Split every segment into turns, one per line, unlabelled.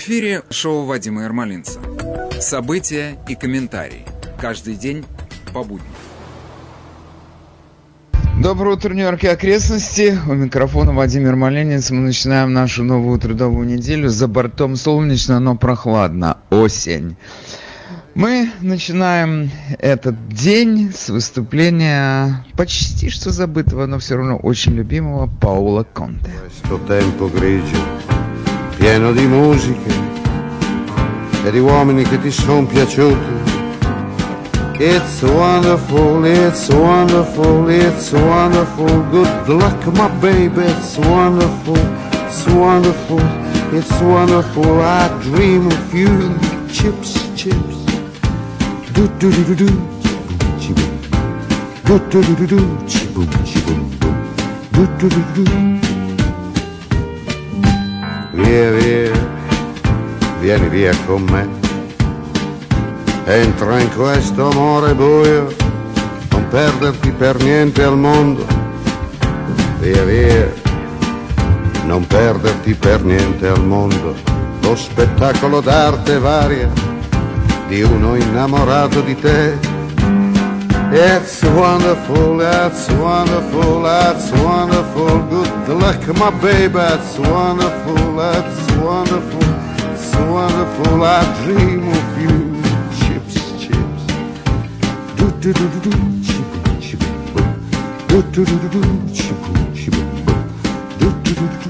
В эфире шоу Вадима Ермолинца. События и комментарии. Каждый день по будням.
Доброе утро, Нью-Йорк и окрестности. У микрофона Владимир Маленец. Мы начинаем нашу новую трудовую неделю. За бортом солнечно, но прохладно. Осень. Мы начинаем этот день с выступления почти что забытого, но все равно очень любимого Паула Конте.
Pieno di musiche e di uomini che ti sono piaciuti. It's wonderful, it's wonderful, it's wonderful. Good luck, my baby, it's wonderful, it's wonderful, it's wonderful. I dream of you, chips, chips. Do do do do do, chiboom, do do do do do, chiboom, chiboom, boom, do do do do. Via, via, vieni via con me. Entra in questo amore buio, non perderti per niente al mondo. Via, via, non perderti per niente al mondo. Lo spettacolo d'arte varia di uno innamorato di te it's wonderful, that's wonderful, that's wonderful. Good luck, my baby, that's wonderful, that's wonderful, it's wonderful. I dream of you, chips, chips. Do do do do do, chip, chip. Do do do do do, chip, chip. Do do do do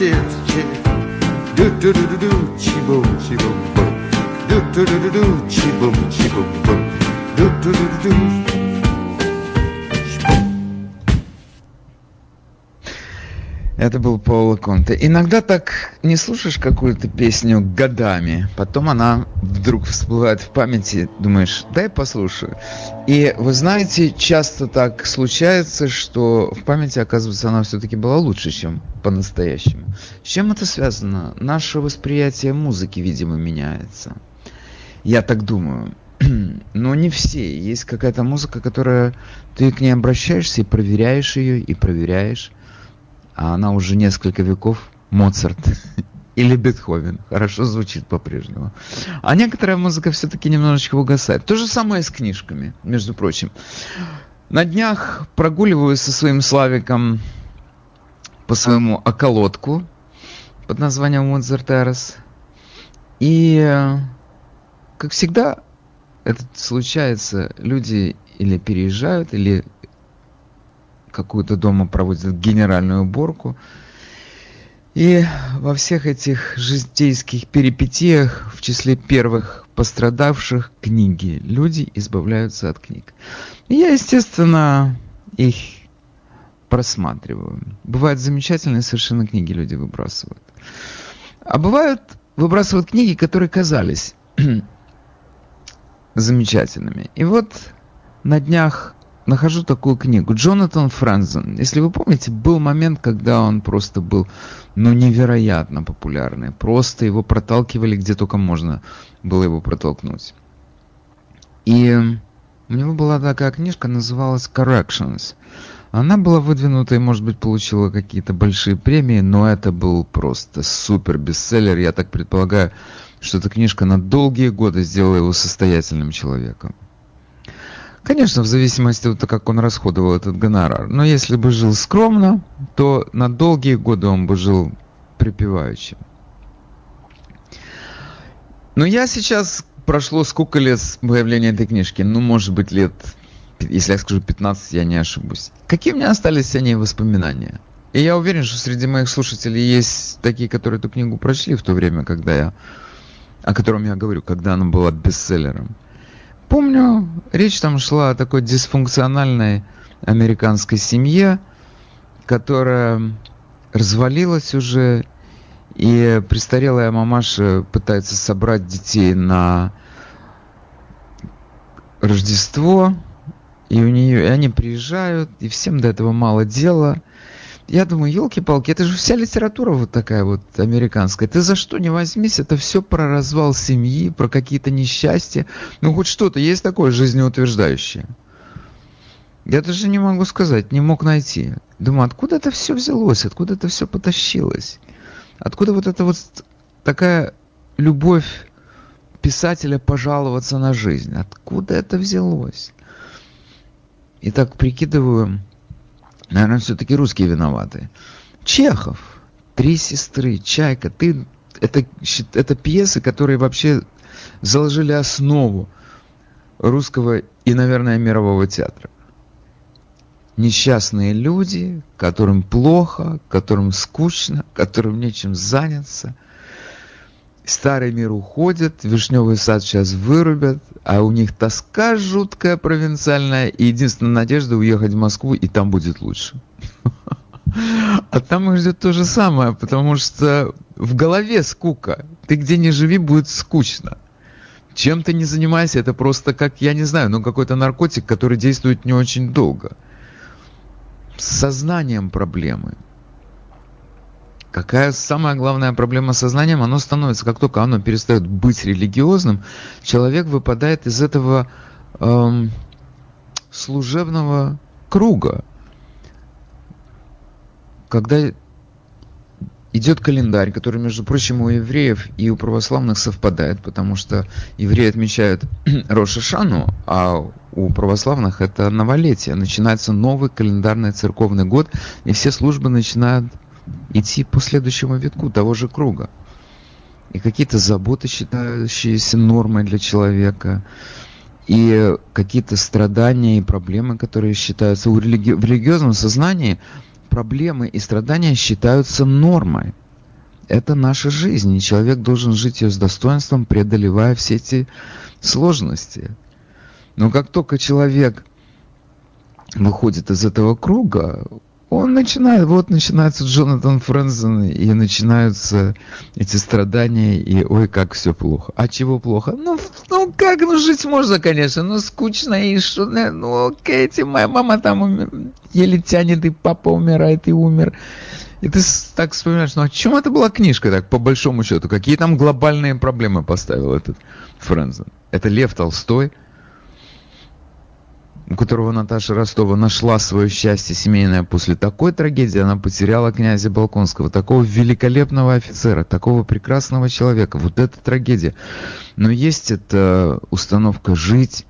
chips, chips. Do do do do do, chi boom, chi boom boom. Do do do do do, chi boom, chi boom boom. Do do do do do.
Это был Паула Конте. Иногда так не слушаешь какую-то песню годами, потом она вдруг всплывает в памяти, думаешь, дай послушаю. И вы знаете, часто так случается, что в памяти, оказывается, она все-таки была лучше, чем по-настоящему. С чем это связано? Наше восприятие музыки, видимо, меняется. Я так думаю. Но не все. Есть какая-то музыка, которая ты к ней обращаешься и проверяешь ее, и проверяешь а она уже несколько веков Моцарт или Бетховен. Хорошо звучит по-прежнему. А некоторая музыка все-таки немножечко угасает. То же самое с книжками, между прочим. На днях прогуливаюсь со своим Славиком по своему околотку под названием Моцарт Эрос. И, как всегда, это случается, люди или переезжают, или какую-то дома проводят генеральную уборку. И во всех этих житейских перипетиях, в числе первых пострадавших, книги. Люди избавляются от книг. И я, естественно, их просматриваю. Бывают замечательные совершенно книги люди выбрасывают. А бывают выбрасывают книги, которые казались замечательными. И вот на днях нахожу такую книгу. Джонатан Фрэнзен. Если вы помните, был момент, когда он просто был, ну, невероятно популярный. Просто его проталкивали где только можно было его протолкнуть. И у него была такая книжка, называлась Corrections. Она была выдвинута и, может быть, получила какие-то большие премии, но это был просто супер бестселлер. Я так предполагаю, что эта книжка на долгие годы сделала его состоятельным человеком. Конечно, в зависимости от того, как он расходовал этот гонорар. Но если бы жил скромно, то на долгие годы он бы жил припеваючи. Но я сейчас прошло сколько лет с появления этой книжки? Ну, может быть, лет, если я скажу 15, я не ошибусь. Какие у меня остались о ней воспоминания? И я уверен, что среди моих слушателей есть такие, которые эту книгу прочли в то время, когда я, о котором я говорю, когда она была бестселлером. Помню, речь там шла о такой дисфункциональной американской семье, которая развалилась уже, и престарелая мамаша пытается собрать детей на Рождество, и у нее, и они приезжают, и всем до этого мало дела. Я думаю, елки-палки, это же вся литература вот такая вот американская. Ты за что не возьмись, это все про развал семьи, про какие-то несчастья. Ну, хоть что-то есть такое жизнеутверждающее. Я даже не могу сказать, не мог найти. Думаю, откуда это все взялось, откуда это все потащилось? Откуда вот эта вот такая любовь писателя пожаловаться на жизнь? Откуда это взялось? И так прикидываю, наверное, все-таки русские виноваты. Чехов, Три сестры, Чайка, ты это, это пьесы, которые вообще заложили основу русского и, наверное, мирового театра несчастные люди, которым плохо, которым скучно, которым нечем заняться. Старый мир уходит, вишневый сад сейчас вырубят, а у них тоска жуткая провинциальная, и единственная надежда уехать в Москву, и там будет лучше. А там их ждет то же самое, потому что в голове скука. Ты где не живи, будет скучно. Чем ты не занимайся, это просто как, я не знаю, ну какой-то наркотик, который действует не очень долго – с сознанием проблемы. Какая самая главная проблема сознанием? Оно становится, как только оно перестает быть религиозным, человек выпадает из этого эм, служебного круга. Когда идет календарь, который, между прочим, у евреев и у православных совпадает, потому что евреи отмечают Рошашану, а у православных это новолетие. Начинается новый календарный церковный год, и все службы начинают идти по следующему витку того же круга. И какие-то заботы, считающиеся нормой для человека, и какие-то страдания и проблемы, которые считаются у религи... в религиозном сознании, проблемы и страдания считаются нормой. Это наша жизнь, и человек должен жить ее с достоинством, преодолевая все эти сложности. Но как только человек выходит из этого круга, он начинает, вот начинается Джонатан Фрэнсон, и начинаются эти страдания, и ой, как все плохо. А чего плохо? Ну, ну как, ну жить можно, конечно, но скучно, и что, ну окей, ти, моя мама там умер, еле тянет, и папа умирает, и умер. И ты так вспоминаешь, ну о чем это была книжка, так, по большому счету? Какие там глобальные проблемы поставил этот Фрэнсон? Это Лев Толстой, у которого Наташа Ростова нашла свое счастье семейное после такой трагедии, она потеряла князя Балконского, такого великолепного офицера, такого прекрасного человека. Вот это трагедия. Но есть эта установка жить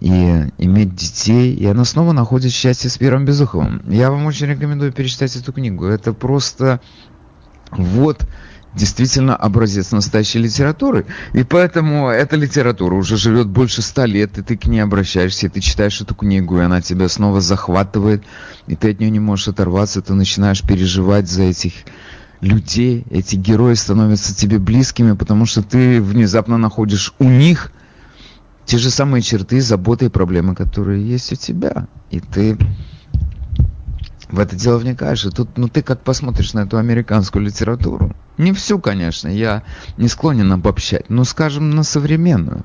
и иметь детей, и она снова находит счастье с Первым Безуховым. Я вам очень рекомендую перечитать эту книгу. Это просто вот действительно образец настоящей литературы. И поэтому эта литература уже живет больше ста лет, и ты к ней обращаешься, и ты читаешь эту книгу, и она тебя снова захватывает, и ты от нее не можешь оторваться, ты начинаешь переживать за этих людей, эти герои становятся тебе близкими, потому что ты внезапно находишь у них те же самые черты, заботы и проблемы, которые есть у тебя. И ты в это дело вникаешь, и тут, ну ты как посмотришь на эту американскую литературу, не всю, конечно, я не склонен обобщать, но, скажем, на современную.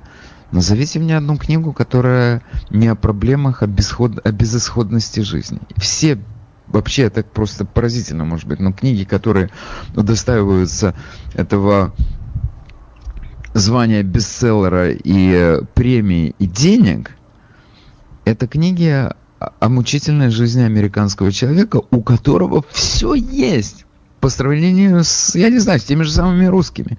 Назовите мне одну книгу, которая не о проблемах, а, бесход... о безысходности жизни. Все вообще это просто поразительно, может быть, но книги, которые удостаиваются этого звания бестселлера и премии и денег, это книги о мучительной жизни американского человека, у которого все есть по сравнению с, я не знаю, с теми же самыми русскими.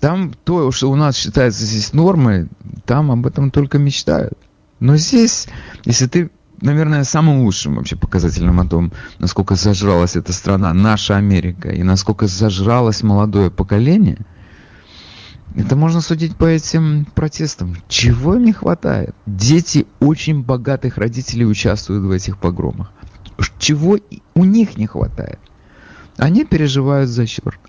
Там то, что у нас считается здесь нормой, там об этом только мечтают. Но здесь, если ты, наверное, самым лучшим вообще показателем о том, насколько зажралась эта страна, наша Америка, и насколько зажралось молодое поколение, Это можно судить по этим протестам. Чего им не хватает? Дети очень богатых родителей участвуют в этих погромах. Чего у них не хватает? Они переживают за черных.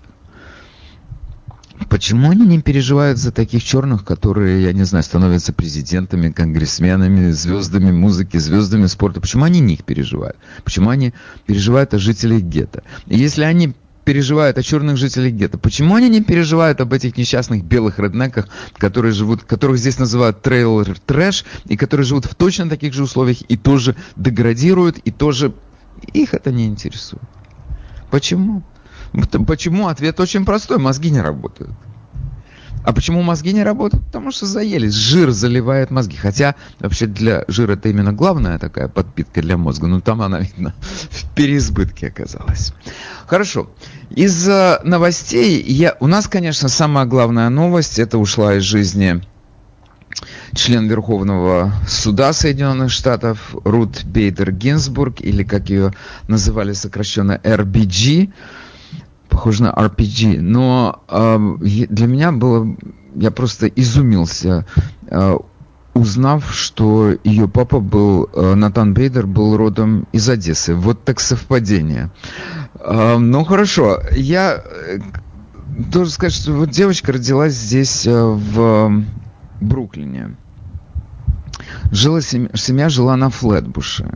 Почему они не переживают за таких черных, которые, я не знаю, становятся президентами, конгрессменами, звездами музыки, звездами спорта? Почему они них переживают? Почему они переживают о жителях гетто? И если они переживают о черных жителях гетто. Почему они не переживают об этих несчастных белых реднеках, которые живут, которых здесь называют трейлер трэш, и которые живут в точно таких же условиях и тоже деградируют, и тоже их это не интересует. Почему? Почему? Ответ очень простой. Мозги не работают. А почему мозги не работают? Потому что заелись. Жир заливает мозги. Хотя вообще для жира это именно главная такая подпитка для мозга. Но там она, видно, в переизбытке оказалась. Хорошо. Из новостей я... у нас, конечно, самая главная новость. Это ушла из жизни член Верховного суда Соединенных Штатов Рут Бейдер Гинзбург, или как ее называли сокращенно RBG похоже на RPG. Но э, для меня было... Я просто изумился, э, узнав, что ее папа был... Э, Натан Бейдер был родом из Одессы. Вот так совпадение. Э, ну, хорошо. Я э, должен сказать, что вот девочка родилась здесь, э, в Бруклине. Жила семья, семья жила на Флетбуше.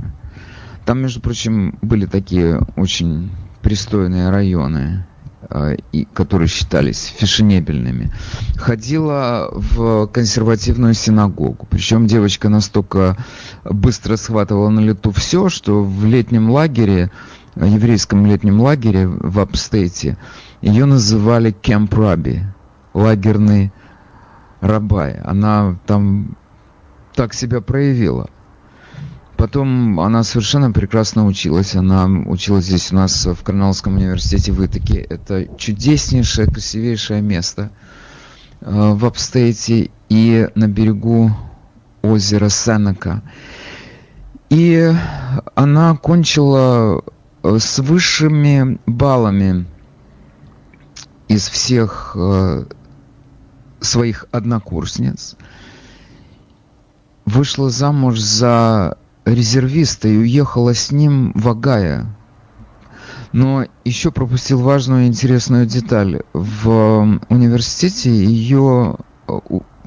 Там, между прочим, были такие очень пристойные районы, э, и, которые считались фешенебельными, ходила в консервативную синагогу. Причем девочка настолько быстро схватывала на лету все, что в летнем лагере, еврейском летнем лагере в Апстейте, ее называли Кемп Раби, лагерный рабай. Она там так себя проявила. Потом она совершенно прекрасно училась. Она училась здесь у нас в Карнальском университете в Итаке. Это чудеснейшее, красивейшее место э, в Апстейте и на берегу озера Сенека. И она кончила э, с высшими баллами из всех э, своих однокурсниц. Вышла замуж за резервиста и уехала с ним в Агая. Но еще пропустил важную и интересную деталь. В университете ее э,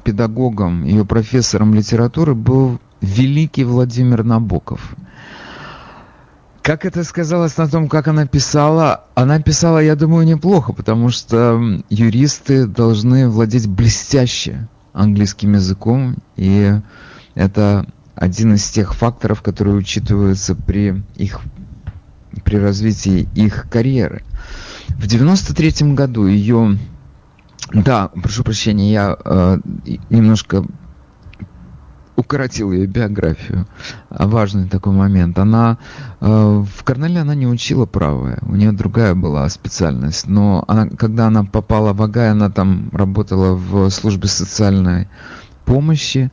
педагогом, ее профессором литературы был великий Владимир Набоков. Как это сказалось на том, как она писала? Она писала, я думаю, неплохо, потому что юристы должны владеть блестяще английским языком, и это один из тех факторов, которые учитываются при их при развитии их карьеры. В 93 году ее, да, прошу прощения, я э, немножко укоротил ее биографию. Важный такой момент. Она э, в Корнеле она не учила право, у нее другая была специальность. Но она, когда она попала в Агай, она там работала в службе социальной помощи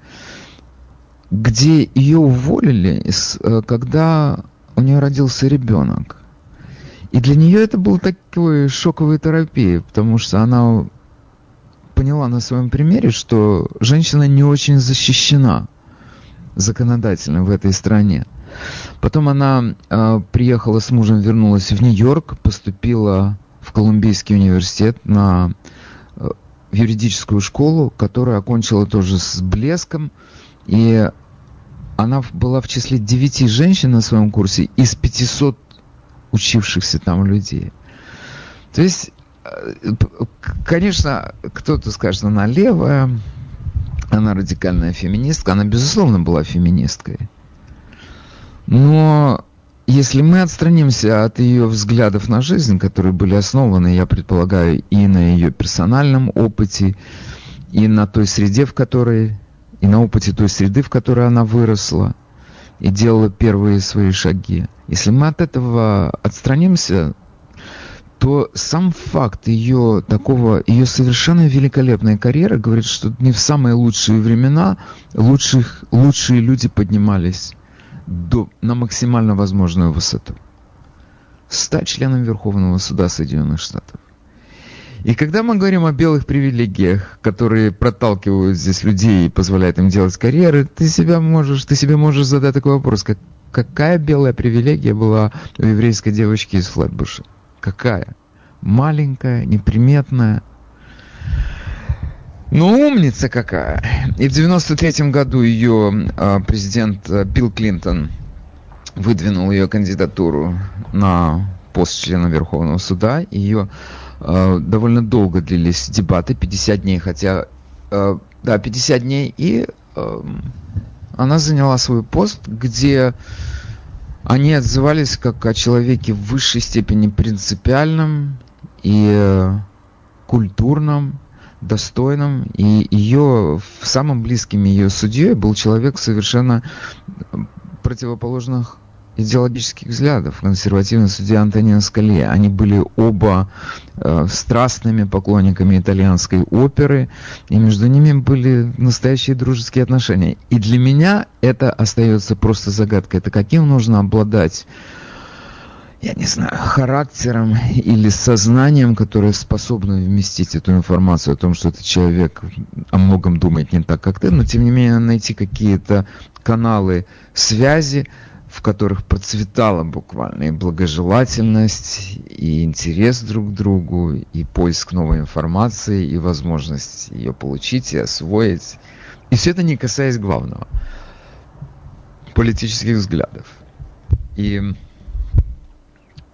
где ее уволили, э, когда у нее родился ребенок. И для нее это был такой шоковой терапией, потому что она поняла на своем примере, что женщина не очень защищена законодательно в этой стране. Потом она э, приехала с мужем, вернулась в Нью-Йорк, поступила в Колумбийский университет на э, юридическую школу, которую окончила тоже с блеском. И она была в числе девяти женщин на своем курсе из 500 учившихся там людей. То есть, э, конечно, кто-то скажет, она левая, она радикальная феминистка. Она, безусловно, была феминисткой. Но если мы отстранимся от ее взглядов на жизнь, которые были основаны, я предполагаю, и на ее персональном опыте, и на той среде, в которой и на опыте той среды, в которой она выросла и делала первые свои шаги. Если мы от этого отстранимся, то сам факт ее такого, ее совершенно великолепной карьеры говорит, что не в самые лучшие времена лучших, лучшие люди поднимались до, на максимально возможную высоту. Стать членом Верховного Суда Соединенных Штатов. И когда мы говорим о белых привилегиях, которые проталкивают здесь людей и позволяют им делать карьеры, ты себя можешь, ты себе можешь задать такой вопрос, как, какая белая привилегия была у еврейской девочки из Флетбуша? Какая? Маленькая, неприметная. Ну, умница какая. И в 93 году ее э, президент э, Билл Клинтон выдвинул ее кандидатуру на пост члена Верховного суда. Ее э, довольно долго длились дебаты, 50 дней, хотя, э, да, 50 дней, и э, она заняла свой пост, где они отзывались как о человеке в высшей степени принципиальном и э, культурном, достойном, и ее самым близким ее судьей был человек совершенно противоположных идеологических взглядов. Консервативный судья Антонио Скале. Они были оба э, страстными поклонниками итальянской оперы, и между ними были настоящие дружеские отношения. И для меня это остается просто загадкой. Это каким нужно обладать я не знаю, характером или сознанием, которое способно вместить эту информацию о том, что этот человек о многом думает не так, как ты, но тем не менее найти какие-то каналы связи, в которых процветала буквально и благожелательность, и интерес друг к другу, и поиск новой информации, и возможность ее получить и освоить. И все это не касаясь главного – политических взглядов. И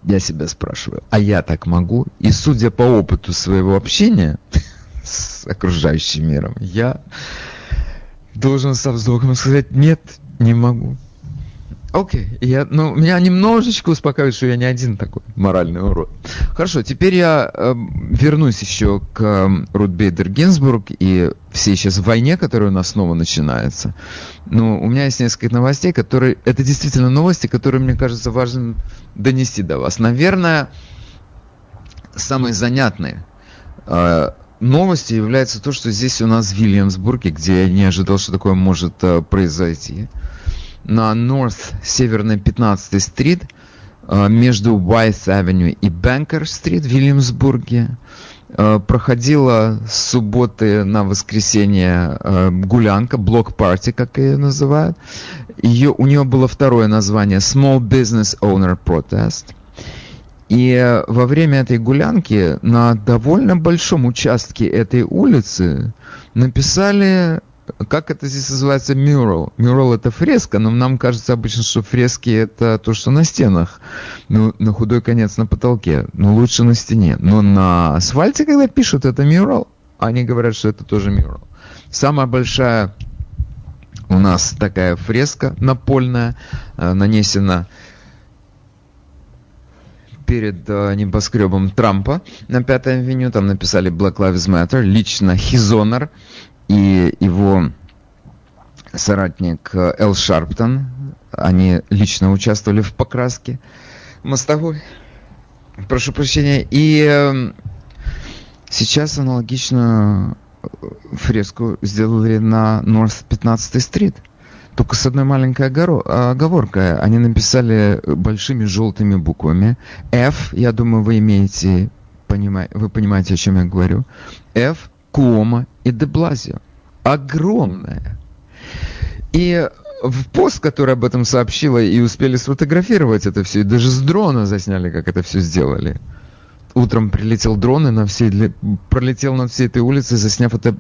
я себя спрашиваю, а я так могу? И судя по опыту своего общения с окружающим миром, я должен со вздохом сказать, нет, не могу. Окей, okay. я, ну, меня немножечко успокаивает, что я не один такой моральный урод. Хорошо, теперь я э, вернусь еще к э, Рут Бейдер Гинзбург и всей сейчас войне, которая у нас снова начинается. Ну, у меня есть несколько новостей, которые... Это действительно новости, которые, мне кажется, важно донести до вас. Наверное, самые занятные э, новости является то, что здесь у нас в Вильямсбурге, где я не ожидал, что такое может э, произойти на North Северной 15 стрит э, между Уайс Авеню и Бэнкер стрит в Вильямсбурге. Э, проходила с субботы на воскресенье э, гулянка, блок-парти, как ее называют. Ее, у нее было второе название Small Business Owner Protest. И во время этой гулянки на довольно большом участке этой улицы написали как это здесь называется мюрал? Мюрал это фреска, но нам кажется обычно, что фрески это то, что на стенах. Ну, на худой конец на потолке. Ну, лучше на стене. Но на асфальте, когда пишут, это мюрал. Они говорят, что это тоже мюрал. Самая большая у нас такая фреска напольная, э, нанесена перед э, небоскребом Трампа на Пятой авеню. Там написали Black Lives Matter. Лично Хизонер и его соратник э, Эл Шарптон, они лично участвовали в покраске мостовой. Прошу прощения. И эм, сейчас аналогичную э, фреску сделали на North 15 стрит. Только с одной маленькой оговоркой. Они написали большими желтыми буквами F, я думаю, вы имеете, вы понимаете, о чем я говорю. F Кома и Деблазио. Огромная. И в пост, который об этом сообщила, и успели сфотографировать это все, и даже с дрона засняли, как это все сделали. Утром прилетел дрон и на всей, пролетел над всей этой улицей, засняв это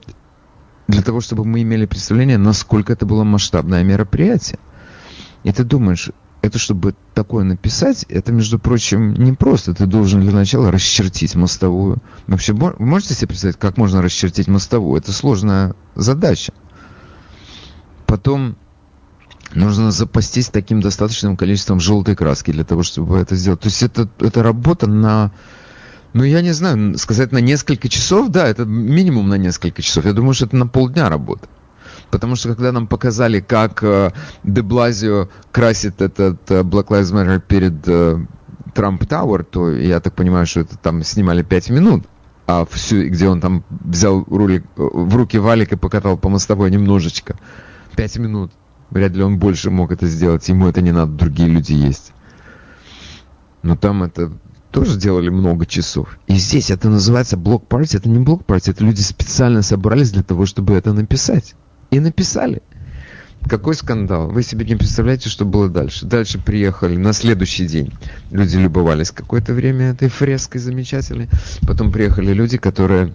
для того, чтобы мы имели представление, насколько это было масштабное мероприятие. И ты думаешь, это чтобы такое написать, это, между прочим, не просто. Ты должен для начала расчертить мостовую. Вообще, вы можете себе представить, как можно расчертить мостовую? Это сложная задача. Потом нужно запастись таким достаточным количеством желтой краски для того, чтобы это сделать. То есть это, это работа на, ну я не знаю, сказать на несколько часов, да, это минимум на несколько часов. Я думаю, что это на полдня работа. Потому что когда нам показали, как э, Деблазио красит этот э, Black Lives Matter перед э, Трамп Тауэр, то я так понимаю, что это там снимали 5 минут. А всю, где он там взял рулик, э, в руки валик и покатал по мостовой немножечко. 5 минут. Вряд ли он больше мог это сделать. Ему это не надо, другие люди есть. Но там это тоже делали много часов. И здесь это называется блок-парти. Это не блок-парти, это люди специально собрались для того, чтобы это написать. И написали. Какой скандал? Вы себе не представляете, что было дальше. Дальше приехали на следующий день. Люди любовались какое-то время этой фреской замечательной. Потом приехали люди, которые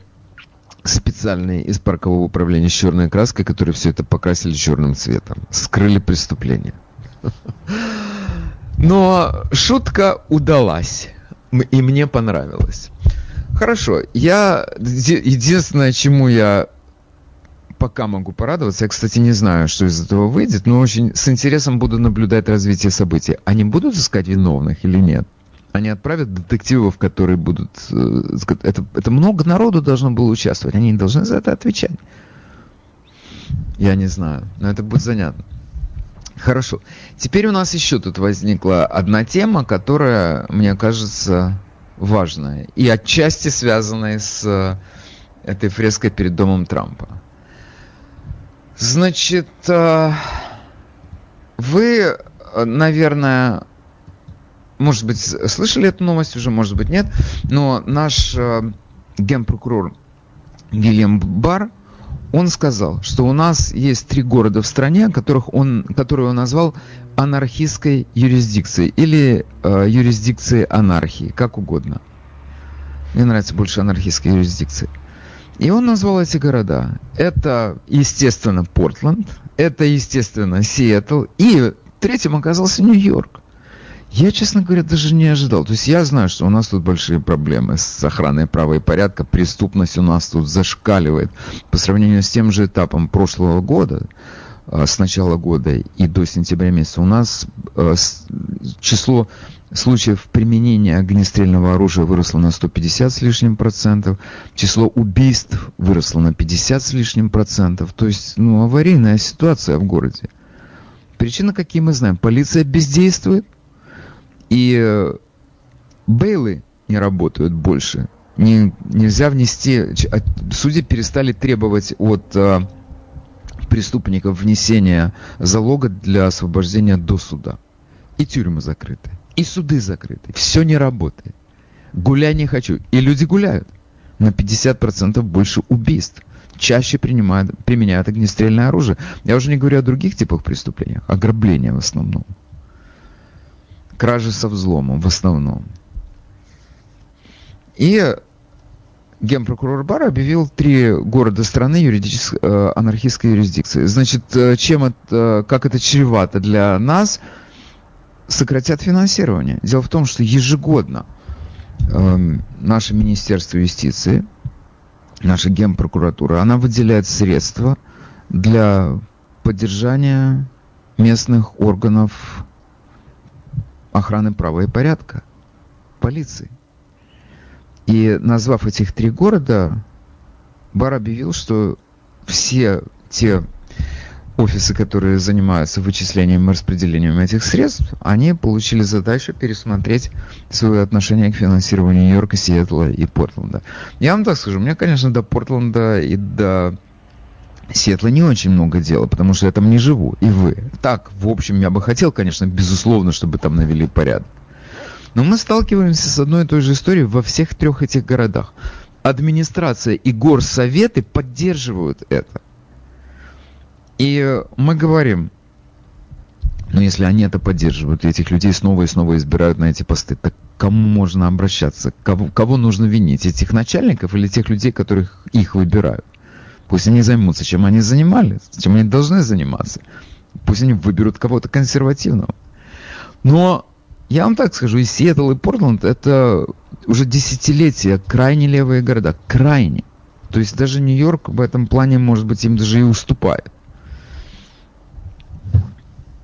специальные из паркового управления с черной краской, которые все это покрасили черным цветом. Скрыли преступление. Но шутка удалась. И мне понравилось. Хорошо, я единственное, чему я пока могу порадоваться. Я, кстати, не знаю, что из этого выйдет, но очень с интересом буду наблюдать развитие событий. Они будут искать виновных или нет? Они отправят детективов, которые будут... Э, это, это много народу должно было участвовать. Они не должны за это отвечать. Я не знаю, но это будет занятно. Хорошо. Теперь у нас еще тут возникла одна тема, которая, мне кажется, важная. И отчасти связанная с э, этой фреской перед домом Трампа. Значит, э, вы, наверное, может быть, слышали эту новость уже, может быть, нет, но наш э, генпрокурор Вильям Бар, он сказал, что у нас есть три города в стране, которых он, которые он назвал анархистской юрисдикцией или э, юрисдикцией анархии, как угодно. Мне нравится больше анархистская юрисдикция. И он назвал эти города. Это, естественно, Портленд, это, естественно, Сиэтл, и третьим оказался Нью-Йорк. Я, честно говоря, даже не ожидал. То есть я знаю, что у нас тут большие проблемы с охраной права и порядка. Преступность у нас тут зашкаливает. По сравнению с тем же этапом прошлого года, с начала года и до сентября месяца, у нас а, число случаев применения огнестрельного оружия выросло на 150 с лишним процентов, число убийств выросло на 50 с лишним процентов. То есть, ну, аварийная ситуация в городе. Причины какие мы знаем? Полиция бездействует, и э, бейлы не работают больше. Не, нельзя внести... А, судьи перестали требовать от преступников внесения залога для освобождения до суда. И тюрьмы закрыты и суды закрыты. Все не работает. Гуляй не хочу. И люди гуляют. На 50% больше убийств. Чаще принимают, применяют огнестрельное оружие. Я уже не говорю о других типах преступлениях. Ограбления в основном. Кражи со взломом в основном. И генпрокурор Бар объявил три города страны юридической, э, анархистской юрисдикции. Значит, э, чем это, как это чревато для нас – сократят финансирование. Дело в том, что ежегодно э, наше Министерство юстиции, наша генпрокуратура, она выделяет средства для поддержания местных органов охраны права и порядка, полиции. И назвав этих три города, Бар объявил, что все те офисы, которые занимаются вычислением и распределением этих средств, они получили задачу пересмотреть свое отношение к финансированию Нью-Йорка, Сиэтла и Портленда. Я вам так скажу, мне, конечно, до Портленда и до Сиэтла не очень много дела, потому что я там не живу, и вы. Так, в общем, я бы хотел, конечно, безусловно, чтобы там навели порядок. Но мы сталкиваемся с одной и той же историей во всех трех этих городах. Администрация и горсоветы поддерживают это. И мы говорим, ну если они это поддерживают, этих людей снова и снова избирают на эти посты, так кому можно обращаться? Кого, кого нужно винить? Этих начальников или тех людей, которых их выбирают? Пусть они займутся, чем они занимались, чем они должны заниматься. Пусть они выберут кого-то консервативного. Но я вам так скажу, и Сиэтл, и Портленд это уже десятилетия крайне левые города. Крайне. То есть даже Нью-Йорк в этом плане, может быть, им даже и уступает.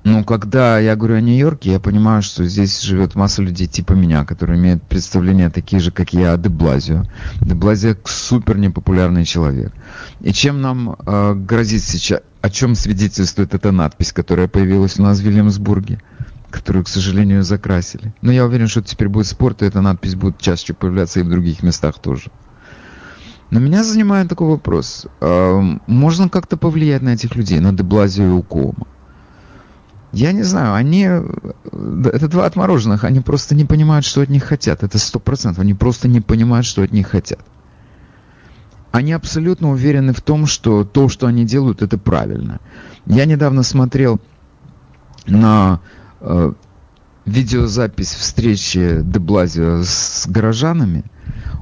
Ну, когда я говорю о Нью-Йорке, я понимаю, что здесь живет масса людей типа меня, которые имеют представления такие же, как я, о Деблазио. Деблазио супер непопулярный человек. И чем нам э, грозит сейчас, о чем свидетельствует эта надпись, которая появилась у нас в Вильямсбурге, которую, к сожалению, закрасили. Но я уверен, что теперь будет спорт, и эта надпись будет чаще появляться и в других местах тоже. Но меня занимает такой вопрос. Э, можно как-то повлиять на этих людей, на Деблазио и Укома? Я не знаю, они, это два отмороженных, они просто не понимают, что от них хотят. Это сто процентов, они просто не понимают, что от них хотят. Они абсолютно уверены в том, что то, что они делают, это правильно. Я недавно смотрел на э, видеозапись встречи Деблазио с горожанами.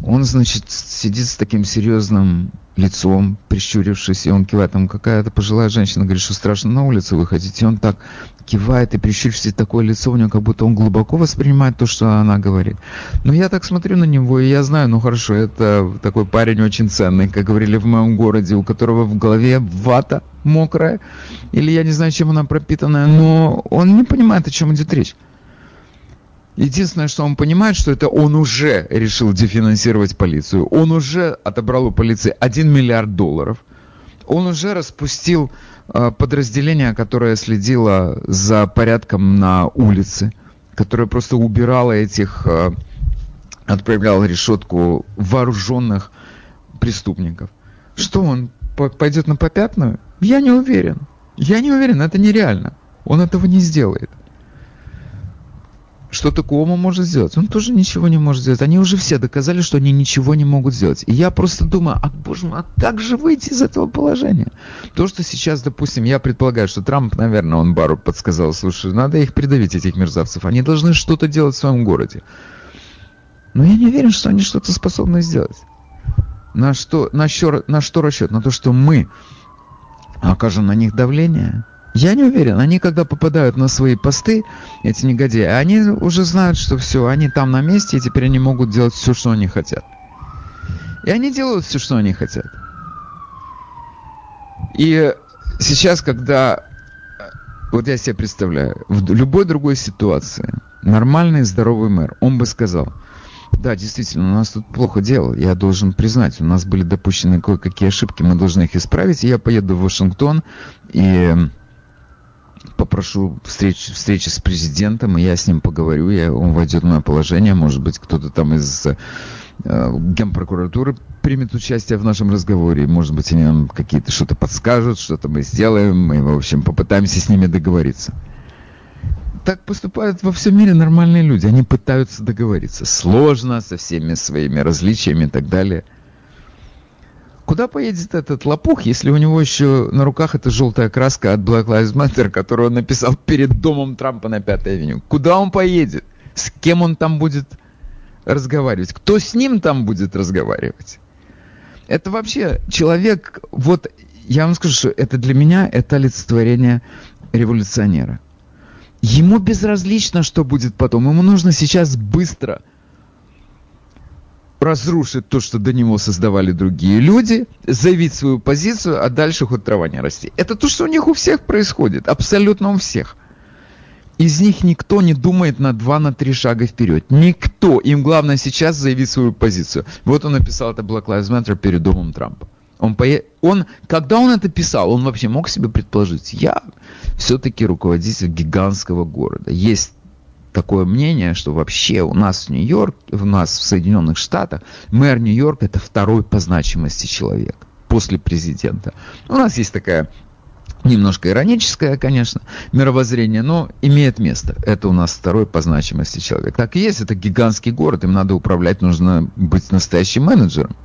Он, значит, сидит с таким серьезным лицом, прищурившись, и он кивает. Там какая-то пожилая женщина говорит, что страшно на улицу выходить. И он так кивает и прищурившись, такое лицо у него, как будто он глубоко воспринимает то, что она говорит. Но я так смотрю на него, и я знаю, ну хорошо, это такой парень очень ценный, как говорили в моем городе, у которого в голове вата мокрая, или я не знаю, чем она пропитанная, но он не понимает, о чем идет речь. Единственное, что он понимает, что это он уже решил дефинансировать полицию. Он уже отобрал у полиции 1 миллиард долларов. Он уже распустил э, подразделение, которое следило за порядком на улице, которое просто убирало этих, э, отправляло решетку вооруженных преступников. Что он пойдет на попятную? Я не уверен. Я не уверен, это нереально. Он этого не сделает. Что такого он может сделать? Он тоже ничего не может сделать. Они уже все доказали, что они ничего не могут сделать. И я просто думаю, а боже мой, а как же выйти из этого положения? То, что сейчас, допустим, я предполагаю, что Трамп, наверное, он Бару подсказал, слушай, надо их придавить, этих мерзавцев. Они должны что-то делать в своем городе. Но я не уверен, что они что-то способны сделать. На что, на, что, на что расчет? На то, что мы окажем на них давление, я не уверен. Они, когда попадают на свои посты, эти негодяи, они уже знают, что все, они там на месте, и теперь они могут делать все, что они хотят. И они делают все, что они хотят. И сейчас, когда... Вот я себе представляю, в любой другой ситуации нормальный здоровый мэр, он бы сказал, да, действительно, у нас тут плохо дело. Я должен признать, у нас были допущены кое-какие ошибки, мы должны их исправить. И я поеду в Вашингтон и попрошу встреч, встречи с президентом, и я с ним поговорю, я, он войдет в мое положение, может быть, кто-то там из э, генпрокуратуры примет участие в нашем разговоре, может быть, они нам какие-то что-то подскажут, что-то мы сделаем, мы, в общем, попытаемся с ними договориться. Так поступают во всем мире нормальные люди, они пытаются договориться. Сложно, со всеми своими различиями и так далее – Куда поедет этот лопух, если у него еще на руках эта желтая краска от Black Lives Matter, которую он написал перед домом Трампа на Пятой авеню? Куда он поедет? С кем он там будет разговаривать? Кто с ним там будет разговаривать? Это вообще человек, вот я вам скажу, что это для меня это олицетворение революционера. Ему безразлично, что будет потом. Ему нужно сейчас быстро – разрушить то, что до него создавали другие люди, заявить свою позицию, а дальше хоть трава не расти. Это то, что у них у всех происходит, абсолютно у всех. Из них никто не думает на два, на три шага вперед. Никто. Им главное сейчас заявить свою позицию. Вот он написал это Black Lives Matter перед домом Трампа. Он, пое... он, когда он это писал, он вообще мог себе предположить, я все-таки руководитель гигантского города. Есть такое мнение, что вообще у нас в Нью-Йорк, у нас в Соединенных Штатах мэр Нью-Йорка это второй по значимости человек после президента. У нас есть такая немножко ироническое, конечно, мировоззрение, но имеет место. Это у нас второй по значимости человек. Так и есть, это гигантский город, им надо управлять, нужно быть настоящим менеджером.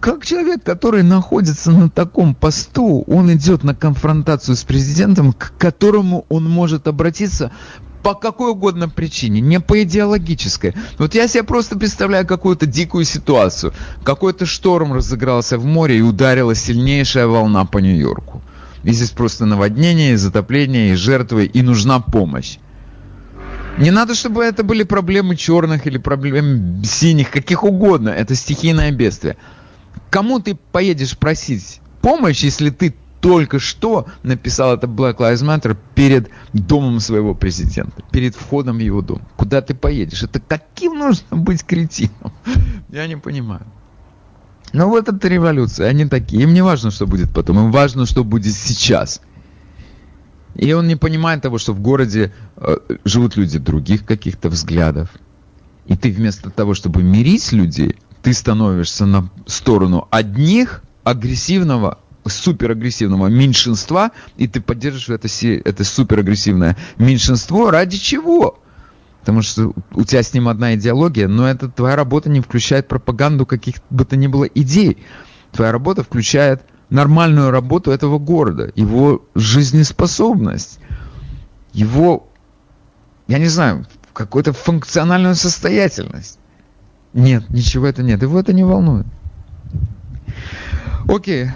Как человек, который находится на таком посту, он идет на конфронтацию с президентом, к которому он может обратиться по какой угодно причине, не по идеологической. Вот я себе просто представляю какую-то дикую ситуацию. Какой-то шторм разыгрался в море и ударила сильнейшая волна по Нью-Йорку. И здесь просто наводнение, и затопление, и жертвы, и нужна помощь. Не надо, чтобы это были проблемы черных или проблемы синих, каких угодно. Это стихийное бедствие. Кому ты поедешь просить помощь, если ты только что написал это Black Lives Matter перед домом своего президента, перед входом в его дом. Куда ты поедешь? Это каким нужно быть кретином? Я не понимаю. Но вот это революция, они такие. Им не важно, что будет потом, им важно, что будет сейчас. И он не понимает того, что в городе э, живут люди других каких-то взглядов. И ты вместо того, чтобы мирить людей, ты становишься на сторону одних агрессивного суперагрессивного меньшинства, и ты поддерживаешь это, это суперагрессивное меньшинство ради чего? Потому что у тебя с ним одна идеология, но эта твоя работа не включает пропаганду каких бы то ни было идей. Твоя работа включает нормальную работу этого города, его жизнеспособность, его, я не знаю, какую-то функциональную состоятельность. Нет, ничего это нет. Его это не волнует. Окей.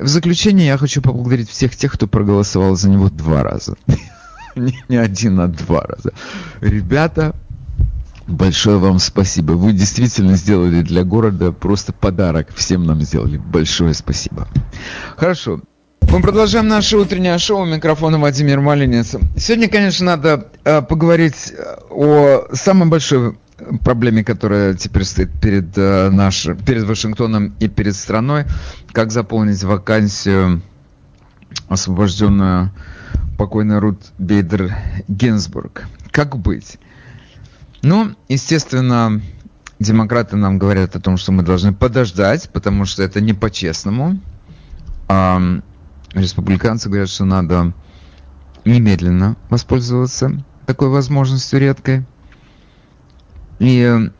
В заключение я хочу поблагодарить всех тех, кто проголосовал за него два раза. не один, а два раза. Ребята, большое вам спасибо. Вы действительно сделали для города просто подарок. Всем нам сделали. Большое спасибо. Хорошо. Мы продолжаем наше утреннее шоу. Микрофона Владимир Малинец. Сегодня, конечно, надо э, поговорить э, о самой большой проблеме, которая теперь стоит перед, э, наш, перед Вашингтоном и перед страной. Как заполнить вакансию, освобожденную покойный Рут Бейдер Гинзбург. Как быть? Ну, естественно, демократы нам говорят о том, что мы должны подождать, потому что это не по-честному. А республиканцы говорят, что надо немедленно воспользоваться такой возможностью редкой. И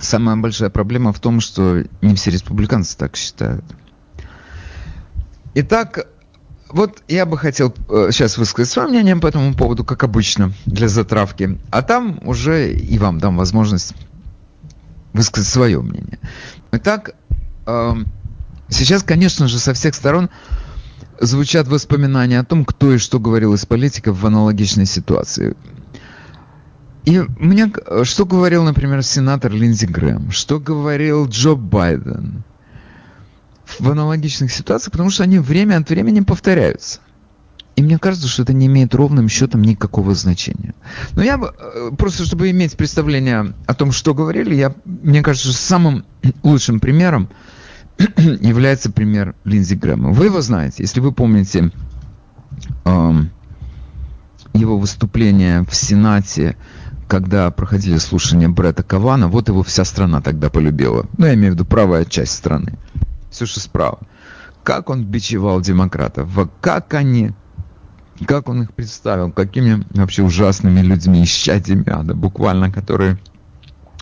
самая большая проблема в том, что не все республиканцы так считают. Итак, вот я бы хотел э, сейчас высказать свое мнение по этому поводу, как обычно, для затравки. А там уже и вам дам возможность высказать свое мнение. Итак, э, сейчас, конечно же, со всех сторон звучат воспоминания о том, кто и что говорил из политиков в аналогичной ситуации. И мне, что говорил, например, сенатор Линдзи Грэм, что говорил Джо Байден – в аналогичных ситуациях, потому что они время от времени повторяются. И мне кажется, что это не имеет ровным счетом никакого значения. Но я бы, э, просто чтобы иметь представление о том, что говорили, я, мне кажется, что самым лучшим примером является пример Линдзи Грэма. Вы его знаете, если вы помните э, его выступление в Сенате, когда проходили слушания Бретта Кавана, вот его вся страна тогда полюбила. Ну, я имею в виду правая часть страны все, что справа. Как он бичевал демократов, как они, как он их представил, какими вообще ужасными людьми, исчадьями ада, буквально, которые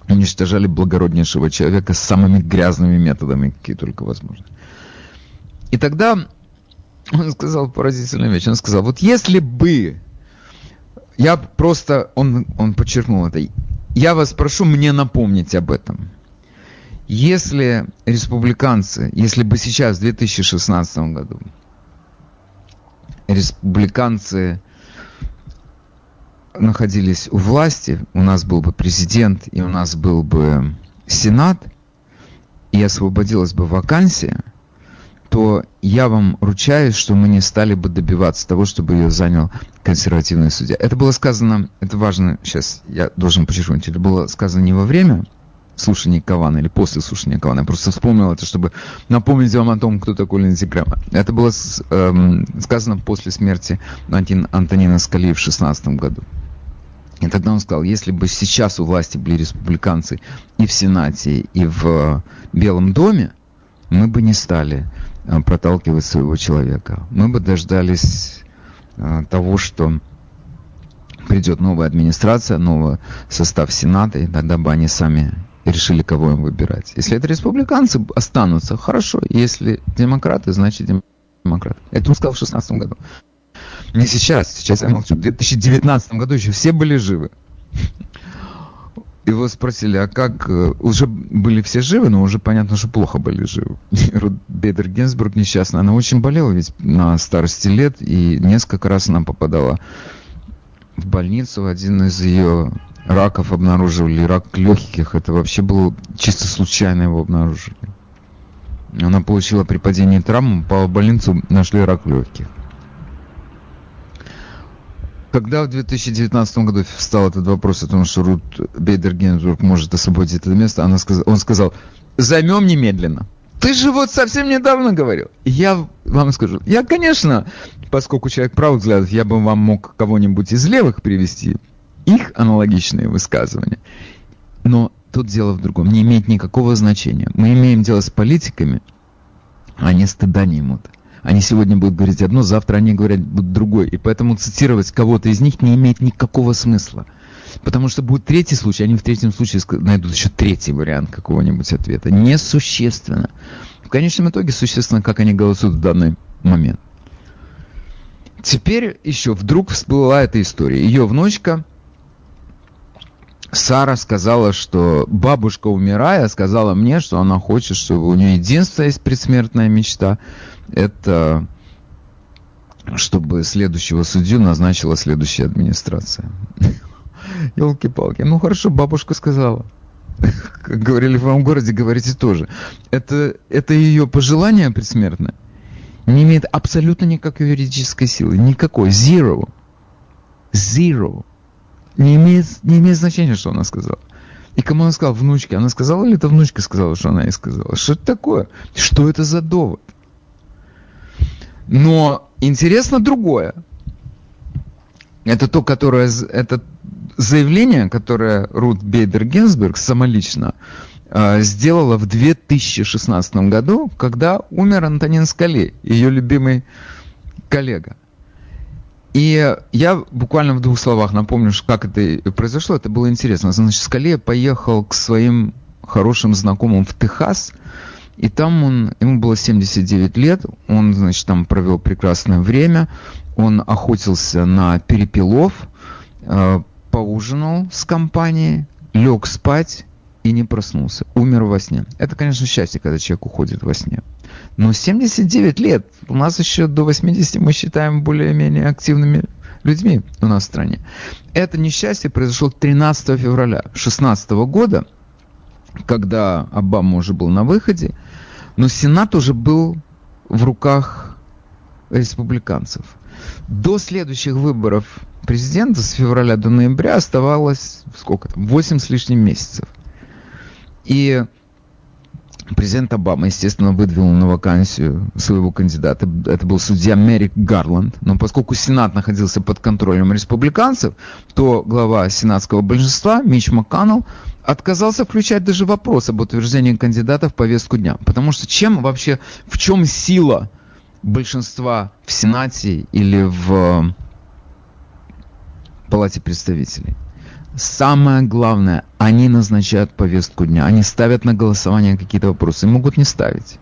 уничтожали благороднейшего человека самыми грязными методами, какие только возможно. И тогда он сказал поразительную вещь. Он сказал, вот если бы я просто, он, он подчеркнул это, я вас прошу мне напомнить об этом. Если республиканцы, если бы сейчас, в 2016 году, республиканцы находились у власти, у нас был бы президент и у нас был бы сенат, и освободилась бы вакансия, то я вам ручаюсь, что мы не стали бы добиваться того, чтобы ее занял консервативный судья. Это было сказано, это важно, сейчас я должен подчеркнуть, это было сказано не во время слушания Кавана или после слушания Кавана. Я просто вспомнил это, чтобы напомнить вам о том, кто такой Линдзи Грэм. Это было эм, сказано после смерти Антонина Скали в 16 году. И тогда он сказал, если бы сейчас у власти были республиканцы и в Сенате, и в Белом доме, мы бы не стали э, проталкивать своего человека. Мы бы дождались э, того, что придет новая администрация, новый состав Сената, и тогда бы они сами решили, кого им выбирать. Если это республиканцы, останутся, хорошо. Если демократы, значит демократы. Это он сказал в 2016 году. Не сейчас, сейчас я молчу. В 2019 году еще все были живы. Его спросили, а как... Э, уже были все живы, но уже понятно, что плохо были живы. Рут Бедер Генсбург несчастная. Она очень болела ведь на старости лет, и несколько раз она попадала в больницу. Один из ее раков обнаруживали, рак легких. Это вообще было чисто случайно его обнаружили. Она получила при падении травму, попала в больницу, нашли рак легких. Когда в 2019 году встал этот вопрос о том, что Рут Бейдер Генсбург может освободить это место, она сказ... он сказал, займем немедленно. Ты же вот совсем недавно говорил. Я вам скажу, я, конечно, поскольку человек правых взглядов, я бы вам мог кого-нибудь из левых привести, их аналогичные высказывания. Но тут дело в другом. Не имеет никакого значения. Мы имеем дело с политиками, они стыда не имут. Они сегодня будут говорить одно, завтра они говорят будут другое. И поэтому цитировать кого-то из них не имеет никакого смысла. Потому что будет третий случай, они в третьем случае найдут еще третий вариант какого-нибудь ответа. Несущественно. В конечном итоге существенно, как они голосуют в данный момент. Теперь еще вдруг всплыла эта история. Ее внучка Сара сказала, что бабушка, умирая, сказала мне, что она хочет, чтобы у нее единственная есть предсмертная мечта, это чтобы следующего судью назначила следующая администрация. Елки-палки. Ну хорошо, бабушка сказала. Как говорили в моем городе, говорите тоже. Это, это ее пожелание предсмертное не имеет абсолютно никакой юридической силы. Никакой. Zero. Zero. Не имеет, не имеет значения, что она сказала. И кому она сказала? Внучке. Она сказала или это внучка сказала, что она ей сказала? Что это такое? Что это за довод? Но интересно другое. Это то, которое, это заявление, которое Рут Бейдер Генсберг самолично э, сделала в 2016 году, когда умер Антонин Скали, ее любимый коллега. И я буквально в двух словах напомню, как это произошло. Это было интересно. Значит, Скале поехал к своим хорошим знакомым в Техас, и там он, ему было 79 лет, он, значит, там провел прекрасное время, он охотился на перепелов, э, поужинал с компанией, лег спать и не проснулся, умер во сне. Это, конечно, счастье, когда человек уходит во сне. Но 79 лет, у нас еще до 80 мы считаем более-менее активными людьми у нас в стране. Это несчастье произошло 13 февраля 2016 года, когда Обама уже был на выходе, но Сенат уже был в руках республиканцев. До следующих выборов президента с февраля до ноября оставалось сколько там, 8 с лишним месяцев. И президент Обама, естественно, выдвинул на вакансию своего кандидата. Это был судья Мерик Гарланд. Но поскольку Сенат находился под контролем республиканцев, то глава сенатского большинства Мич МакКоннелл отказался включать даже вопрос об утверждении кандидата в повестку дня. Потому что чем вообще, в чем сила большинства в Сенате или в Палате представителей? Самое главное, они назначают повестку дня, они ставят на голосование какие-то вопросы, могут не ставить.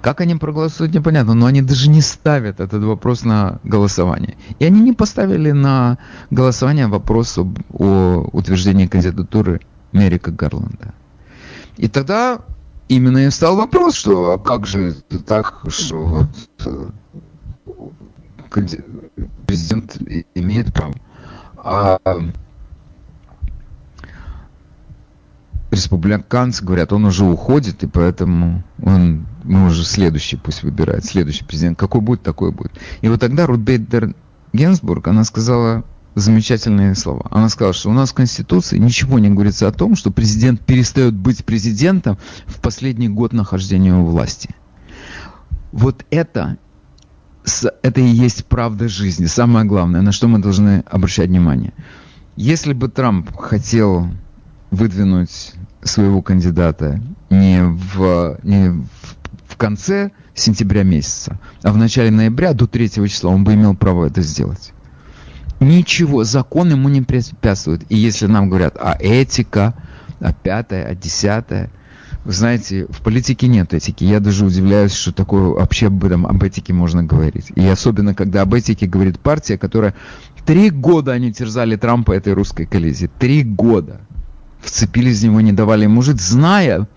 Как они проголосуют, непонятно, но они даже не ставят этот вопрос на голосование. И они не поставили на голосование вопрос об, о утверждении кандидатуры Мерика Гарланда. И тогда именно и стал вопрос, что а как же так, что вот, э, президент имеет право. А республиканцы говорят, он уже уходит, и поэтому он, мы уже следующий пусть выбирает, следующий президент. Какой будет, такой будет. И вот тогда Рут Бейдер Генсбург, она сказала замечательные слова. Она сказала, что у нас в Конституции ничего не говорится о том, что президент перестает быть президентом в последний год нахождения у власти. Вот это, это и есть правда жизни. Самое главное, на что мы должны обращать внимание. Если бы Трамп хотел выдвинуть своего кандидата не в, не в конце сентября месяца, а в начале ноября до 3 числа он бы имел право это сделать. Ничего, закон ему не препятствует. И если нам говорят, а этика, а пятое, а десятое, вы знаете, в политике нет этики. Я даже удивляюсь, что такое вообще об этом, об этике можно говорить. И особенно, когда об этике говорит партия, которая три года они терзали Трампа этой русской коллизии. Три года вцепились в него, не давали ему жить, зная,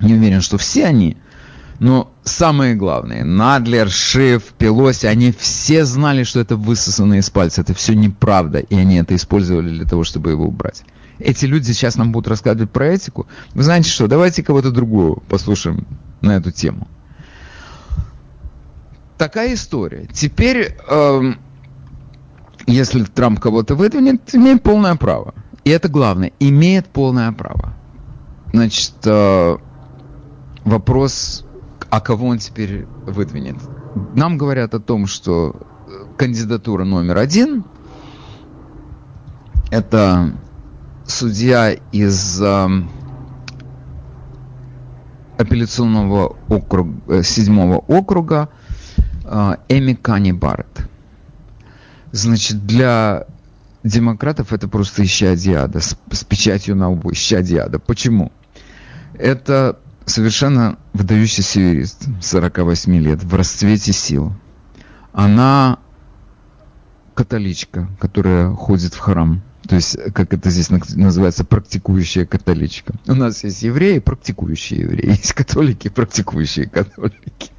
не уверен, что все они, но самые главные, Надлер, Шиф, Пелоси, они все знали, что это высосано из пальца, это все неправда, и они это использовали для того, чтобы его убрать. Эти люди сейчас нам будут рассказывать про этику. Вы знаете что, давайте кого-то другого послушаем на эту тему. Такая история. Теперь, эм, если Трамп кого-то выдвинет, имеет полное право. И это главное, имеет полное право. Значит, э, вопрос, а кого он теперь выдвинет? Нам говорят о том, что кандидатура номер один – это судья из э, апелляционного округа, седьмого округа э, Эми Кани Барретт. Значит, для демократов это просто исчадие ада, с, с печатью на лбу, исчадие ада. Почему? Это совершенно выдающийся юрист, 48 лет, в расцвете сил. Она католичка, которая ходит в храм. То есть, как это здесь называется, практикующая католичка. У нас есть евреи, практикующие евреи, есть католики, практикующие католики.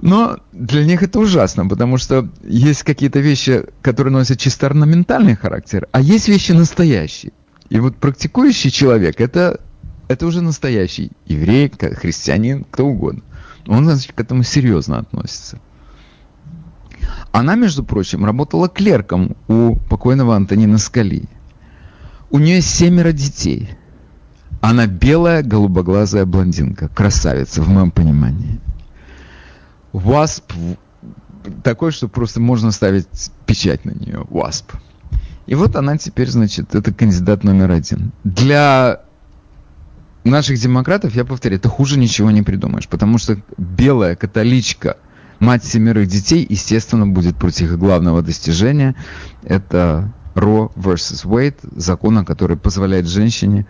Но для них это ужасно, потому что есть какие-то вещи, которые носят чисто орнаментальный характер, а есть вещи настоящие. И вот практикующий человек это, это уже настоящий еврей, христианин, кто угодно. Он, значит, к этому серьезно относится. Она, между прочим, работала клерком у покойного Антонина Скали. У нее семеро детей. Она белая, голубоглазая блондинка, красавица, в моем понимании. ВАСП такой, что просто можно ставить печать на нее. ВАСП. И вот она теперь, значит, это кандидат номер один. Для наших демократов, я повторяю, это хуже ничего не придумаешь, потому что белая католичка, мать семерых детей, естественно, будет против их главного достижения. Это Roe vs. Wade, закон, который позволяет женщине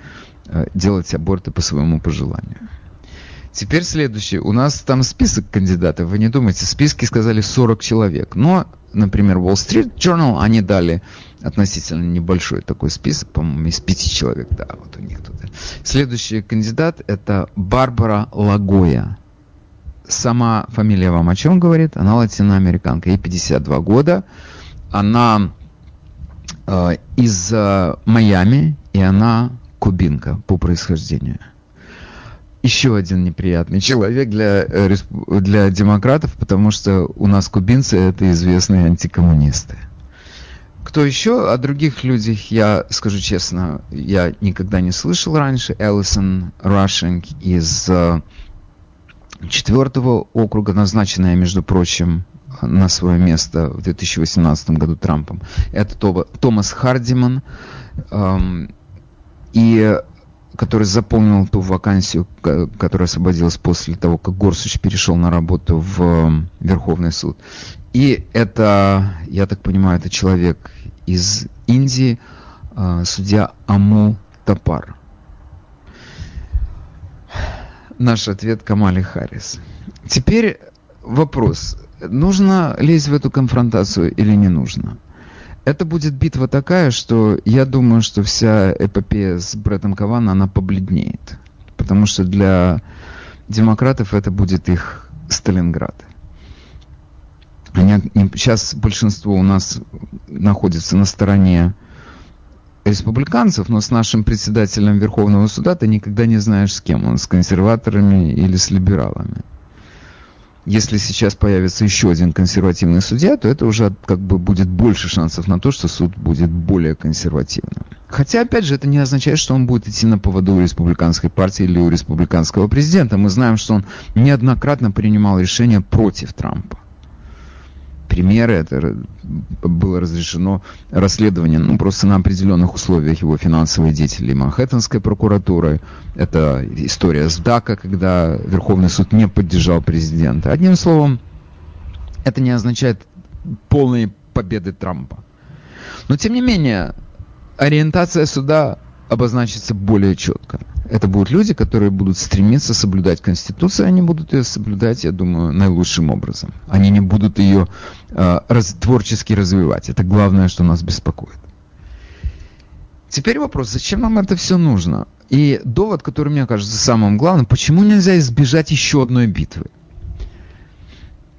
э, делать аборты по своему пожеланию. Теперь следующее. У нас там список кандидатов. Вы не думайте, в списке сказали 40 человек. Но, например, Wall Street Journal, они дали относительно небольшой такой список, по-моему, из пяти человек. Да, вот у них тут. Следующий кандидат это Барбара Лагоя. Сама фамилия вам о чем говорит? Она латиноамериканка. Ей 52 года. Она э, из э, Майами, и она кубинка по происхождению еще один неприятный человек для, э, для демократов, потому что у нас кубинцы это известные антикоммунисты. Кто еще? О других людях я скажу честно, я никогда не слышал раньше. Эллисон Рашинг из э, четвертого округа, назначенная, между прочим, на свое место в 2018 году Трампом. Это Томас Хардиман. Эм, и который заполнил ту вакансию, которая освободилась после того, как Горсуч перешел на работу в Верховный суд. И это, я так понимаю, это человек из Индии, а, судья Амул Тапар. Наш ответ Камали Харрис. Теперь вопрос. Нужно лезть в эту конфронтацию или не нужно? Это будет битва такая, что я думаю, что вся эпопея с Бреттом Кавана, она побледнеет. Потому что для демократов это будет их Сталинград. Они, сейчас большинство у нас находится на стороне республиканцев, но с нашим председателем Верховного суда ты никогда не знаешь с кем он, с консерваторами или с либералами если сейчас появится еще один консервативный судья, то это уже как бы будет больше шансов на то, что суд будет более консервативным. Хотя, опять же, это не означает, что он будет идти на поводу у республиканской партии или у республиканского президента. Мы знаем, что он неоднократно принимал решения против Трампа примеры, это было разрешено расследование, ну, просто на определенных условиях его финансовой деятельности Манхэттенской прокуратуры. Это история с ДАКа, когда Верховный суд не поддержал президента. Одним словом, это не означает полной победы Трампа. Но, тем не менее, ориентация суда обозначится более четко. Это будут люди, которые будут стремиться соблюдать Конституцию, они будут ее соблюдать, я думаю, наилучшим образом. Они не будут ее раз, творчески развивать. Это главное, что нас беспокоит. Теперь вопрос, зачем нам это все нужно? И довод, который мне кажется самым главным, почему нельзя избежать еще одной битвы?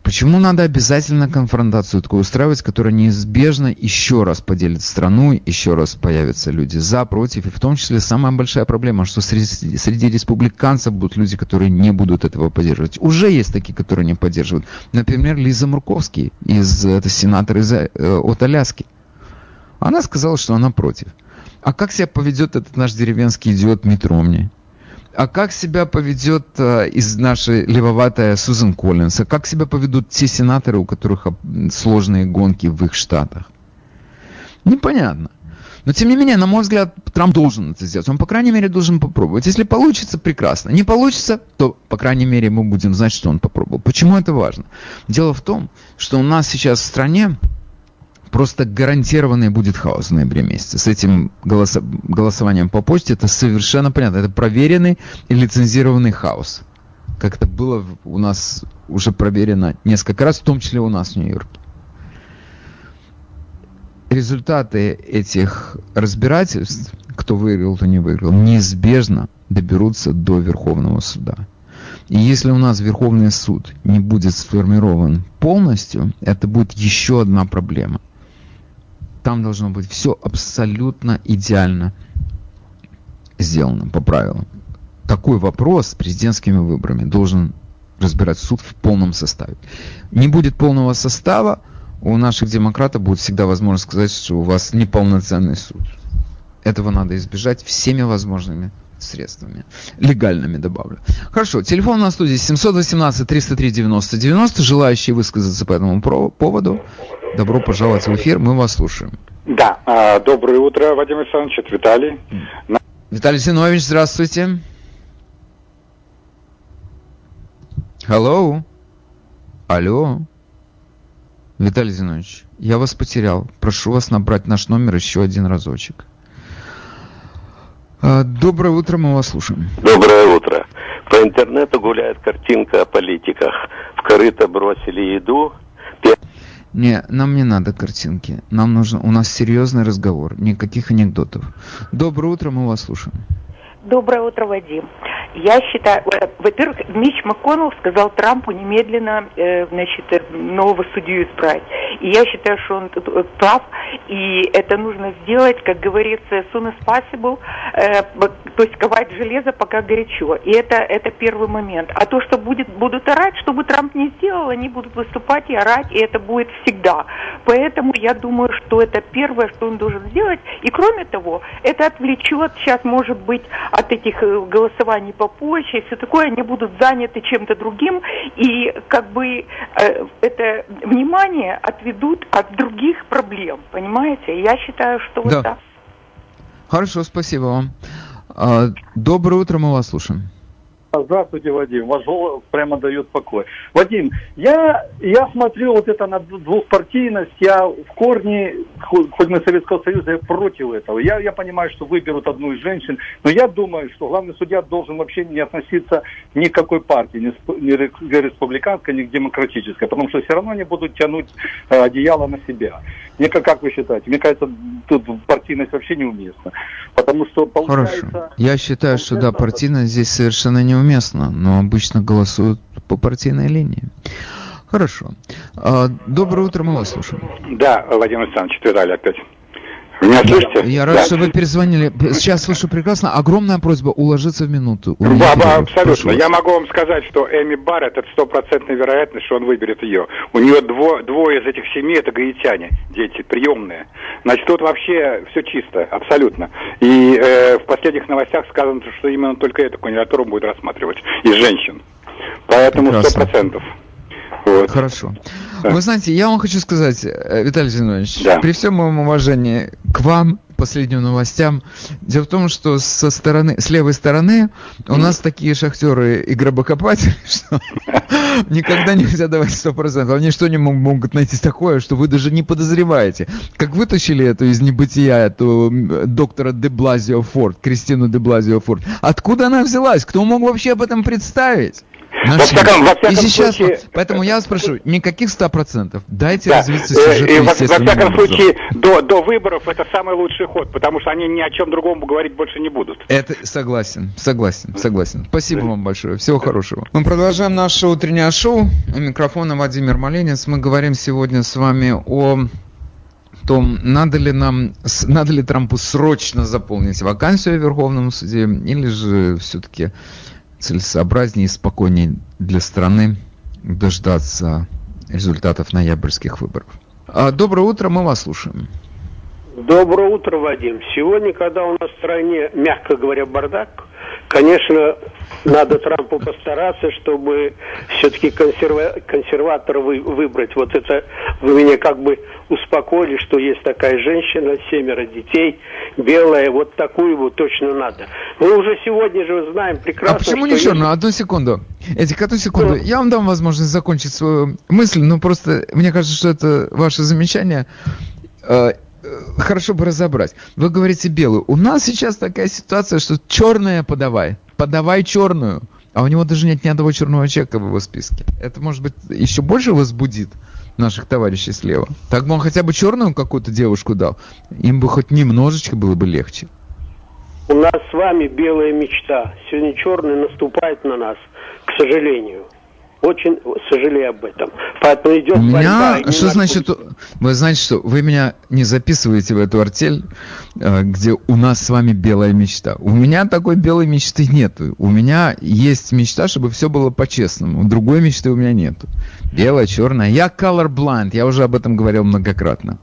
Почему надо обязательно конфронтацию такую устраивать, которая неизбежно еще раз поделит страну, еще раз появятся люди за, против, и в том числе самая большая проблема, что среди, среди республиканцев будут люди, которые не будут этого поддерживать. Уже есть такие, которые не поддерживают. Например, Лиза Мурковский, из, это сенатор из, э, от Аляски. Она сказала, что она против. А как себя поведет этот наш деревенский идиот Мит Ромни? А как себя поведет э, из нашей левоватая Сузан Коллинс, а как себя поведут те сенаторы, у которых сложные гонки в их штатах? Непонятно. Но, тем не менее, на мой взгляд, Трамп должен это сделать. Он, по крайней мере, должен попробовать. Если получится, прекрасно. Не получится, то, по крайней мере, мы будем знать, что он попробовал. Почему это важно? Дело в том, что у нас сейчас в стране просто гарантированный будет хаос в ноябре месяце. С этим голосо голосованием по почте это совершенно понятно. Это проверенный и лицензированный хаос. Как это было у нас уже проверено несколько раз, в том числе у нас в Нью-Йорке. Результаты этих разбирательств, кто выиграл, кто не выиграл, неизбежно доберутся до Верховного суда. И если у нас Верховный суд не будет сформирован полностью, это будет еще одна проблема – там должно быть все абсолютно идеально сделано по правилам. Такой вопрос с президентскими выборами должен разбирать суд в полном составе. Не будет полного состава, у наших демократов будет всегда возможность сказать, что у вас неполноценный суд. Этого надо избежать всеми возможными средствами. Легальными добавлю. Хорошо, телефон на студии 718 303 90 90. Желающие высказаться по этому поводу, добро пожаловать в эфир, мы вас слушаем.
Да, а, доброе утро, Вадим Александрович, это Виталий.
Виталий Зинович, здравствуйте. Hello. Алло. Виталий Зинович, я вас потерял. Прошу вас набрать наш номер еще один разочек. А, доброе утро, мы вас слушаем.
Доброе утро. По интернету гуляет картинка о политиках. В корыто бросили еду.
Не, нам не надо картинки. Нам нужно... У нас серьезный разговор. Никаких анекдотов. Доброе утро, мы вас слушаем.
Доброе утро, Вадим. Я считаю, э, во-первых, Мич МакКоннелл сказал Трампу немедленно, э, значит, э, нового судью избрать. И я считаю, что он прав, и это нужно сделать, как говорится, as soon as possible, то есть ковать железо пока горячо. И это, это первый момент. А то, что будет, будут орать, что бы Трамп не сделал, они будут выступать и орать, и это будет всегда. Поэтому я думаю, что это первое, что он должен сделать. И кроме того, это отвлечет сейчас, может быть, от этих голосований по почте и все такое, они будут заняты чем-то другим, и как бы э, это внимание отведут от других проблем, понимаете? Я считаю, что да. вот так.
Хорошо, спасибо вам. А, доброе утро, мы вас слушаем.
Здравствуйте, Вадим. Ваш голос прямо дает покой. Вадим, я, я смотрю вот это на двухпартийность, я в корне, хоть мы Советского Союза, я против этого. Я, я понимаю, что выберут одну из женщин, но я думаю, что главный судья должен вообще не относиться ни к какой партии, ни, ни к республиканской, ни к демократической, потому что все равно они будут тянуть э, одеяло на себя. Мне как, как вы считаете? Мне кажется, тут партийность вообще неуместна. Потому что получается...
Хорошо. Я считаю, что да, партийность здесь совершенно неуместна, но обычно голосуют по партийной линии. Хорошо. А, доброе утро, мы вас слушаем.
Да, Владимир Александрович, Виталий опять. Меня слышите?
Я рад, да. что вы перезвонили. Сейчас слышу прекрасно. Огромная просьба уложиться в минуту.
Баба, абсолютно. Я могу вам сказать, что Эми Барретт, это стопроцентная вероятность, что он выберет ее. У нее дво, двое из этих семей, это гаитяне, дети, приемные. Значит, тут вообще все чисто, абсолютно. И э, в последних новостях сказано, что именно только эту кандидатуру будет рассматривать из женщин. Поэтому сто процентов.
Вот. Хорошо. Вы знаете, я вам хочу сказать, э, Виталий Зинович, да. при всем моем уважении к вам, последним новостям, дело в том, что со стороны, с левой стороны у нас такие шахтеры и гробокопатели, что никогда нельзя давать 100%. Они что не могут найти такое, что вы даже не подозреваете. Как вытащили эту из небытия, эту доктора Деблазио Форд, Кристину Деблазио Форд. Откуда она взялась? Кто мог вообще об этом представить? Во всяком, во всяком и сейчас, случае... Поэтому я вас прошу, никаких ста процентов. Дайте да. развиться сюжету
и, во, во всяком случае, до, до выборов это самый лучший ход, потому что они ни о чем другом говорить больше не будут.
Это согласен, согласен, согласен. Спасибо вам большое. Всего хорошего. Мы продолжаем наше утреннее шоу. У микрофона Владимир Маленец. Мы говорим сегодня с вами о том, надо ли нам, надо ли Трампу срочно заполнить вакансию в Верховном суде, или же все-таки целесообразнее и спокойнее для страны дождаться результатов ноябрьских выборов. А, доброе утро, мы вас слушаем.
Доброе утро, Вадим. Сегодня, когда у нас в стране, мягко говоря, бардак, конечно, надо Трампу постараться, чтобы все-таки консерва... консерватора вы... выбрать. Вот это вы меня как бы успокоили, что есть такая женщина, семеро детей, белая, вот такую вот точно надо. Мы уже сегодня же знаем прекрасно,
А почему не черную? Одну секунду. Эдик, одну секунду. Я вам дам возможность закончить свою мысль, но просто мне кажется, что это ваше замечание э, хорошо бы разобрать. Вы говорите белую. У нас сейчас такая ситуация, что черная подавай. Подавай черную. А у него даже нет ни одного черного человека в его списке. Это, может быть, еще больше возбудит наших товарищей слева. Так бы он хотя бы черную какую-то девушку дал. Им бы хоть немножечко было бы легче.
У нас с вами белая мечта. Сегодня черный наступает на нас, к сожалению. Очень сожалею об этом. Поэтому идет
У
борьба.
меня, что значит, вы знаете, что вы меня не записываете в эту артель, э, где у нас с вами белая мечта. У меня такой белой мечты нет. У меня есть мечта, чтобы все было по-честному. Другой мечты у меня нет. Белая, черная. Я colorblind, я уже об этом говорил многократно.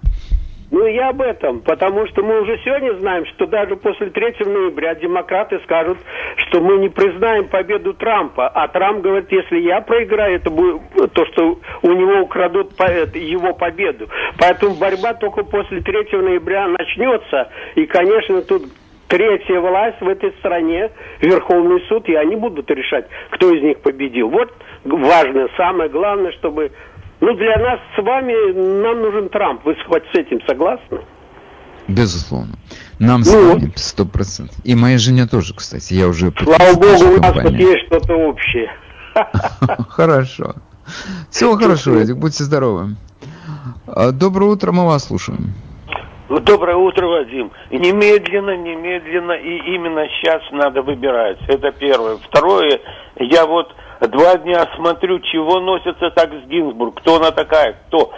Ну, я об этом, потому что мы уже сегодня знаем, что даже после 3 ноября демократы скажут, что мы не признаем победу Трампа. А Трамп говорит, если я проиграю, это будет то, что у него украдут его победу. Поэтому борьба только после 3 ноября начнется. И, конечно, тут третья власть в этой стране, Верховный суд, и они будут решать, кто из них победил. Вот важно, самое главное, чтобы ну, для нас с вами нам нужен Трамп. Вы хоть с этим согласны?
Безусловно. Нам с
Ну
вами сто процентов. И моей жене тоже, кстати. Я уже
Слава богу, у нас тут есть что-то общее.
Хорошо. Всего хорошего, Эдик. Будьте здоровы. А, Доброе утро, мы вас слушаем.
Доброе утро, Вадим. Немедленно, немедленно и именно сейчас надо выбирать. Это первое. Второе, я вот два дня смотрю, чего носится так с Гинзбург. Кто она такая? Кто?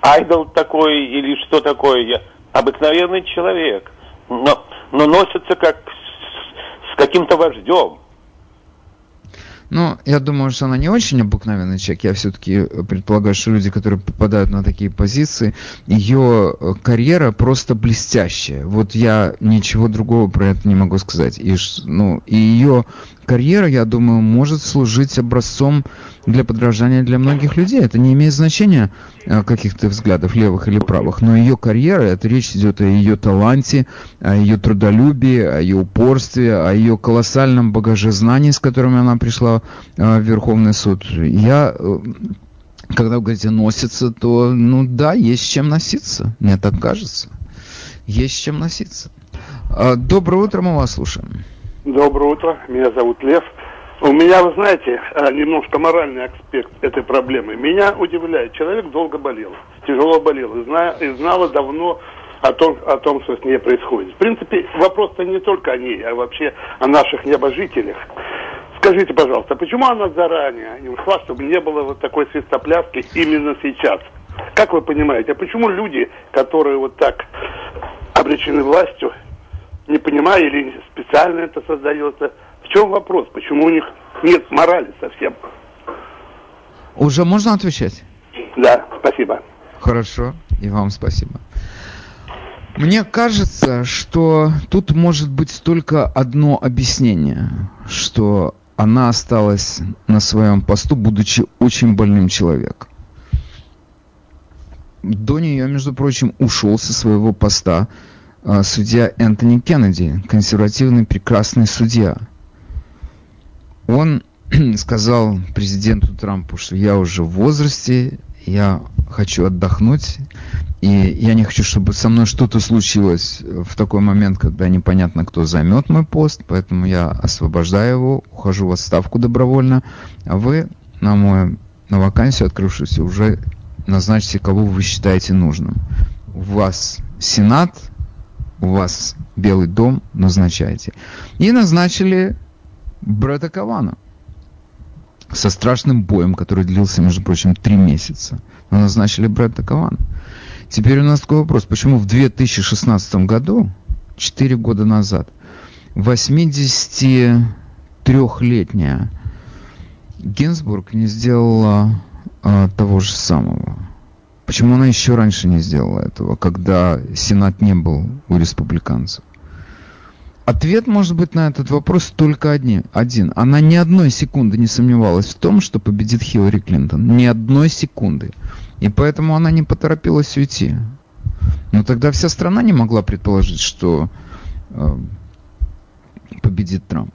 Айдол такой или что такое? Я обыкновенный человек. Но, но носится как с, с каким-то вождем.
Ну, я думаю, что она не очень обыкновенный человек. Я все-таки предполагаю, что люди, которые попадают на такие позиции, ее э, карьера просто блестящая. Вот я ничего другого про это не могу сказать. И, ну, и ее карьера, я думаю, может служить образцом для подражания для многих людей. Это не имеет значения э, каких-то взглядов левых или правых, но ее карьера, это речь идет о ее таланте, о ее трудолюбии, о ее упорстве, о ее колоссальном багаже знаний, с которыми она пришла э, в Верховный суд. Я, э, когда вы говорите носится, то, ну да, есть с чем носиться, мне так кажется. Есть с чем носиться. Доброе утро, мы вас слушаем.
Доброе утро, меня зовут Лев. У меня, вы знаете, э, немножко моральный аспект этой проблемы. Меня удивляет, человек долго болел, тяжело болел, и, зна, и знала давно о том, о том, что с ней происходит. В принципе, вопрос-то не только о ней, а вообще о наших небожителях. Скажите, пожалуйста, почему она заранее не ушла, чтобы не было вот такой свистопляски именно сейчас? Как вы понимаете, а почему люди, которые вот так обречены властью, не понимая или специально это создается, чем вопрос? Почему у них нет морали совсем?
Уже можно отвечать?
Да, спасибо.
Хорошо, и вам спасибо. Мне кажется, что тут может быть только одно объяснение, что она осталась на своем посту, будучи очень больным человеком. До нее, между прочим, ушел со своего поста а, судья Энтони Кеннеди, консервативный прекрасный судья. Он сказал президенту Трампу, что я уже в возрасте, я хочу отдохнуть, и я не хочу, чтобы со мной что-то случилось в такой момент, когда непонятно, кто займет мой пост, поэтому я освобождаю его, ухожу в отставку добровольно, а вы на мою на вакансию, открывшуюся, уже назначьте, кого вы считаете нужным. У вас Сенат, у вас Белый дом, назначайте. И назначили Бретта Кавана со страшным боем, который длился, между прочим, три месяца. Но назначили Бретта Кавана. Теперь у нас такой вопрос. Почему в 2016 году, 4 года назад, 83-летняя Гинзбург не сделала а, того же самого? Почему она еще раньше не сделала этого, когда Сенат не был у республиканцев? Ответ может быть на этот вопрос только один. один. Она ни одной секунды не сомневалась в том, что победит Хиллари Клинтон. Ни одной секунды. И поэтому она не поторопилась уйти. Но тогда вся страна не могла предположить, что э, победит Трамп.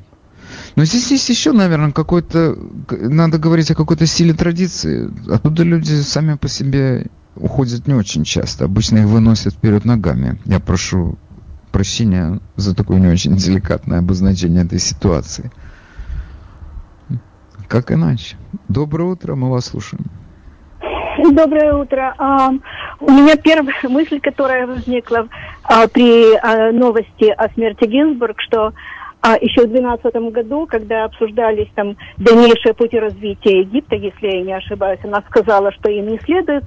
Но здесь есть еще, наверное, какой-то... Надо говорить о какой-то силе традиции. Оттуда люди сами по себе уходят не очень часто. Обычно их выносят вперед ногами. Я прошу прощения за такое не очень деликатное обозначение этой ситуации. Как иначе? Доброе утро, мы вас слушаем.
Доброе утро. А, у меня первая мысль, которая возникла а, при а, новости о смерти Гинзбург, что еще в 2012 году, когда обсуждались там дальнейшие пути развития Египта, если я не ошибаюсь, она сказала, что им не следует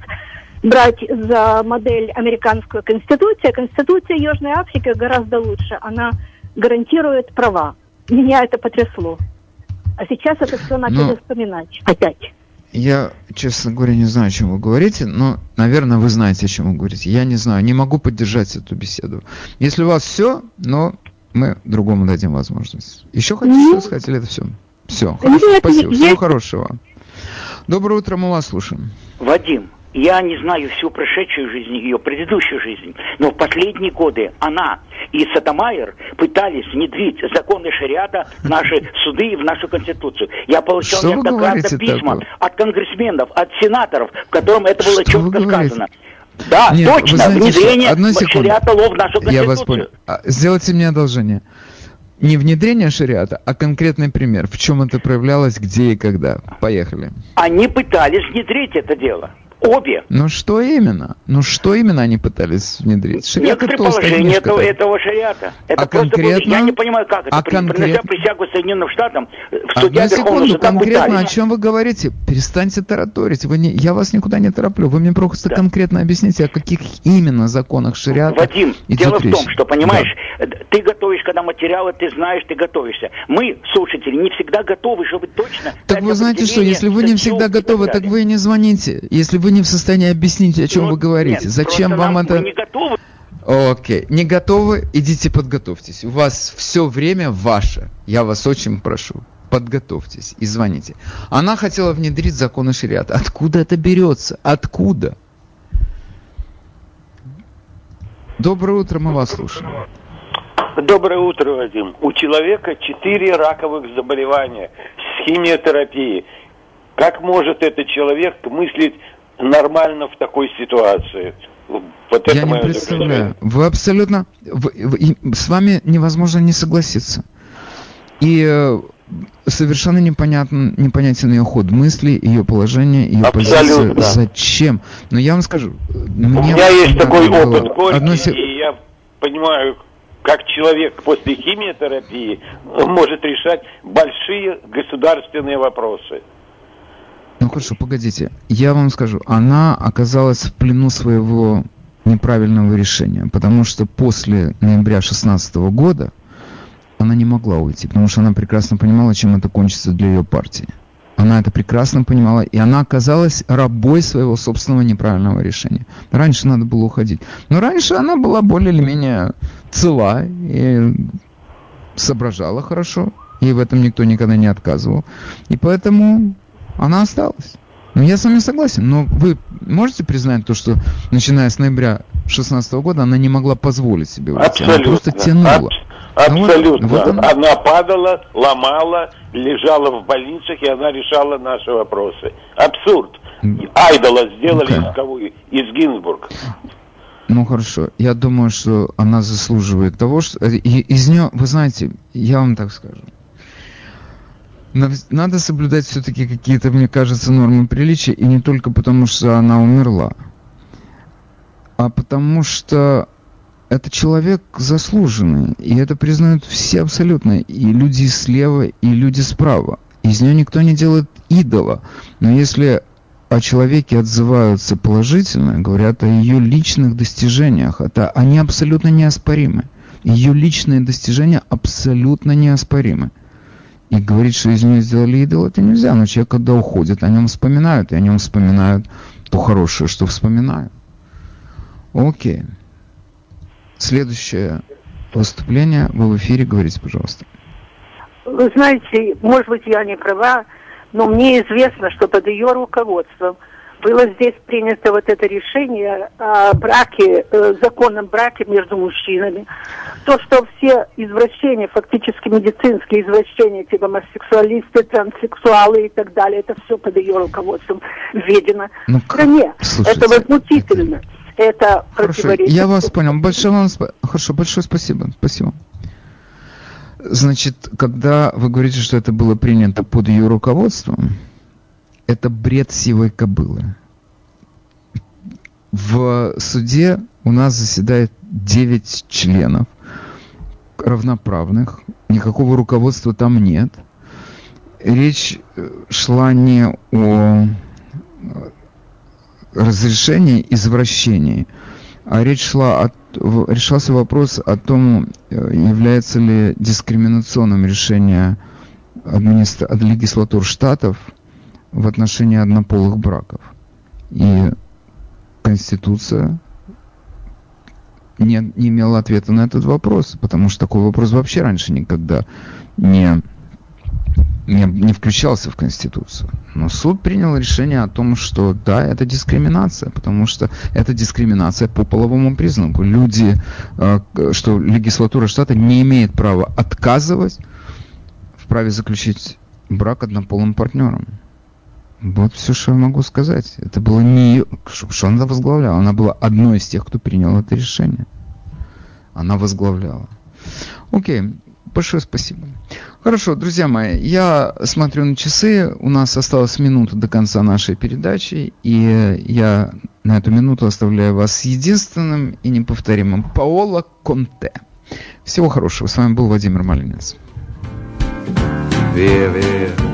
брать за модель американскую конституцию. Конституция Южной Африки гораздо лучше. Она гарантирует права. Меня это потрясло. А сейчас это все начали но... Ну, вспоминать опять.
Я, честно говоря, не знаю, о чем вы говорите, но, наверное, вы знаете, о чем вы говорите. Я не знаю, не могу поддержать эту беседу. Если у вас все, но мы другому дадим возможность. Еще хотите mm-hmm. что сказать или это все? Все, хорошо, Нет, спасибо. Всего хорошего. Доброе утро, мы вас слушаем.
Вадим, я не знаю всю прошедшую жизнь, ее предыдущую жизнь, но в последние годы она и Сатамайер пытались внедрить законы шариата в наши суды и в нашу конституцию. Я получал Что неоднократно письма такое? от конгрессменов, от сенаторов, в котором это было Что четко сказано. Да, Нет, точно, знаете, внедрение
Одну шариата
лов в нашу конституцию.
Я вас понял. А, сделайте мне одолжение. Не внедрение шариата, а конкретный пример. В чем это проявлялось, где и когда. Поехали.
Они пытались внедрить это дело. Обе.
Ну что именно? Ну что именно они пытались внедрить?
Шариат Некоторые положения этого, этого шариата. Это
а конкретно?
Было, я не понимаю, как это.
А конкретно?
присягу Соединенным Штатам,
в суде Одну секунду, конкретно пытались. о чем вы говорите? Перестаньте тараторить. Вы не, я вас никуда не тороплю. Вы мне просто да. конкретно объясните, о каких именно законах шариата
Вадим, дело речь. в том, что, понимаешь, да. ты готовишь, когда материалы, ты знаешь, ты готовишься. Мы, слушатели, не всегда готовы, чтобы точно...
Так вы знаете что, если вы не всегда готовы, так вы и не звоните. Если вы не в состоянии объяснить, о чем ну, вы говорите. Нет, Зачем вам это...
не готовы.
Окей, не готовы, идите подготовьтесь. У вас все время ваше. Я вас очень прошу, подготовьтесь и звоните. Она хотела внедрить законы шариата. Откуда это берется? Откуда? Доброе утро, мы вас слушаем.
Доброе утро, Вадим. У человека четыре раковых заболевания с химиотерапией. Как может этот человек мыслить нормально в такой ситуации.
Вот Я не представляю. Вы абсолютно... Вы, вы, с вами невозможно не согласиться. И э, совершенно непонятен, непонятен ее ход мысли, ее положение, ее Абсолютно. позиция. Зачем? Но я вам скажу...
Мне У меня есть такой опыт горький, одно... и я понимаю, как человек после химиотерапии может решать большие государственные вопросы.
Ну хорошо, погодите. Я вам скажу, она оказалась в плену своего неправильного решения, потому что после ноября 2016 года она не могла уйти, потому что она прекрасно понимала, чем это кончится для ее партии. Она это прекрасно понимала, и она оказалась рабой своего собственного неправильного решения. Раньше надо было уходить. Но раньше она была более или менее цела и соображала хорошо, и в этом никто никогда не отказывал. И поэтому она осталась. Ну, я с вами согласен, но вы можете признать то, что начиная с ноября 2016 года она не могла позволить себе
уйти? Абсолютно. Она просто
тянула.
Аб- абсолютно. Ну, вот, вот она... она падала, ломала, лежала в больницах, и она решала наши вопросы. Абсурд. Айдола сделали okay. из кого? Из Гинзбург.
Ну хорошо, я думаю, что она заслуживает того, что и, из нее, вы знаете, я вам так скажу, надо соблюдать все-таки какие-то, мне кажется, нормы приличия, и не только потому, что она умерла, а потому что это человек заслуженный, и это признают все абсолютно, и люди слева, и люди справа. Из нее никто не делает идола. Но если о человеке отзываются положительно, говорят о ее личных достижениях, это они абсолютно неоспоримы. Ее личные достижения абсолютно неоспоримы. И говорить, что из нее сделали идол, это нельзя. Но человек, когда уходит, о нем вспоминают. И о нем вспоминают то хорошее, что вспоминают. Окей. Следующее выступление. Вы в эфире. Говорите, пожалуйста.
Вы знаете, может быть, я не права, но мне известно, что под ее руководством
было здесь принято вот это решение о браке, э, законном браке между мужчинами. То, что все извращения, фактически медицинские извращения, типа гомосексуалисты, транссексуалы и так далее, это все под ее руководством введено ну, в стране. Слушайте, это возмутительно. Это
Хорошо, я вас понял. Большое вам Хорошо, большое спасибо. Спасибо. Значит, когда вы говорите, что это было принято под ее руководством, это бред сивой кобылы. В суде у нас заседает 9 членов равноправных, никакого руководства там нет. Речь э, шла не о разрешении извращений, а речь шла о решался вопрос о том, э, является ли дискриминационным решение администра... легислатур штатов в отношении однополых браков. И Конституция не, не имела ответа на этот вопрос, потому что такой вопрос вообще раньше никогда не, не, не включался в Конституцию. Но суд принял решение о том, что да, это дискриминация, потому что это дискриминация по половому признаку. Люди, э, что легислатура штата не имеет права отказывать в праве заключить брак однополым партнером. Вот все, что я могу сказать. Это было не ее, что она возглавляла. Она была одной из тех, кто принял это решение. Она возглавляла. Окей, большое спасибо. Хорошо, друзья мои, я смотрю на часы, у нас осталась минута до конца нашей передачи, и я на эту минуту оставляю вас единственным и неповторимым Паоло Конте. Всего хорошего, с вами был Владимир Малинец. Via, via.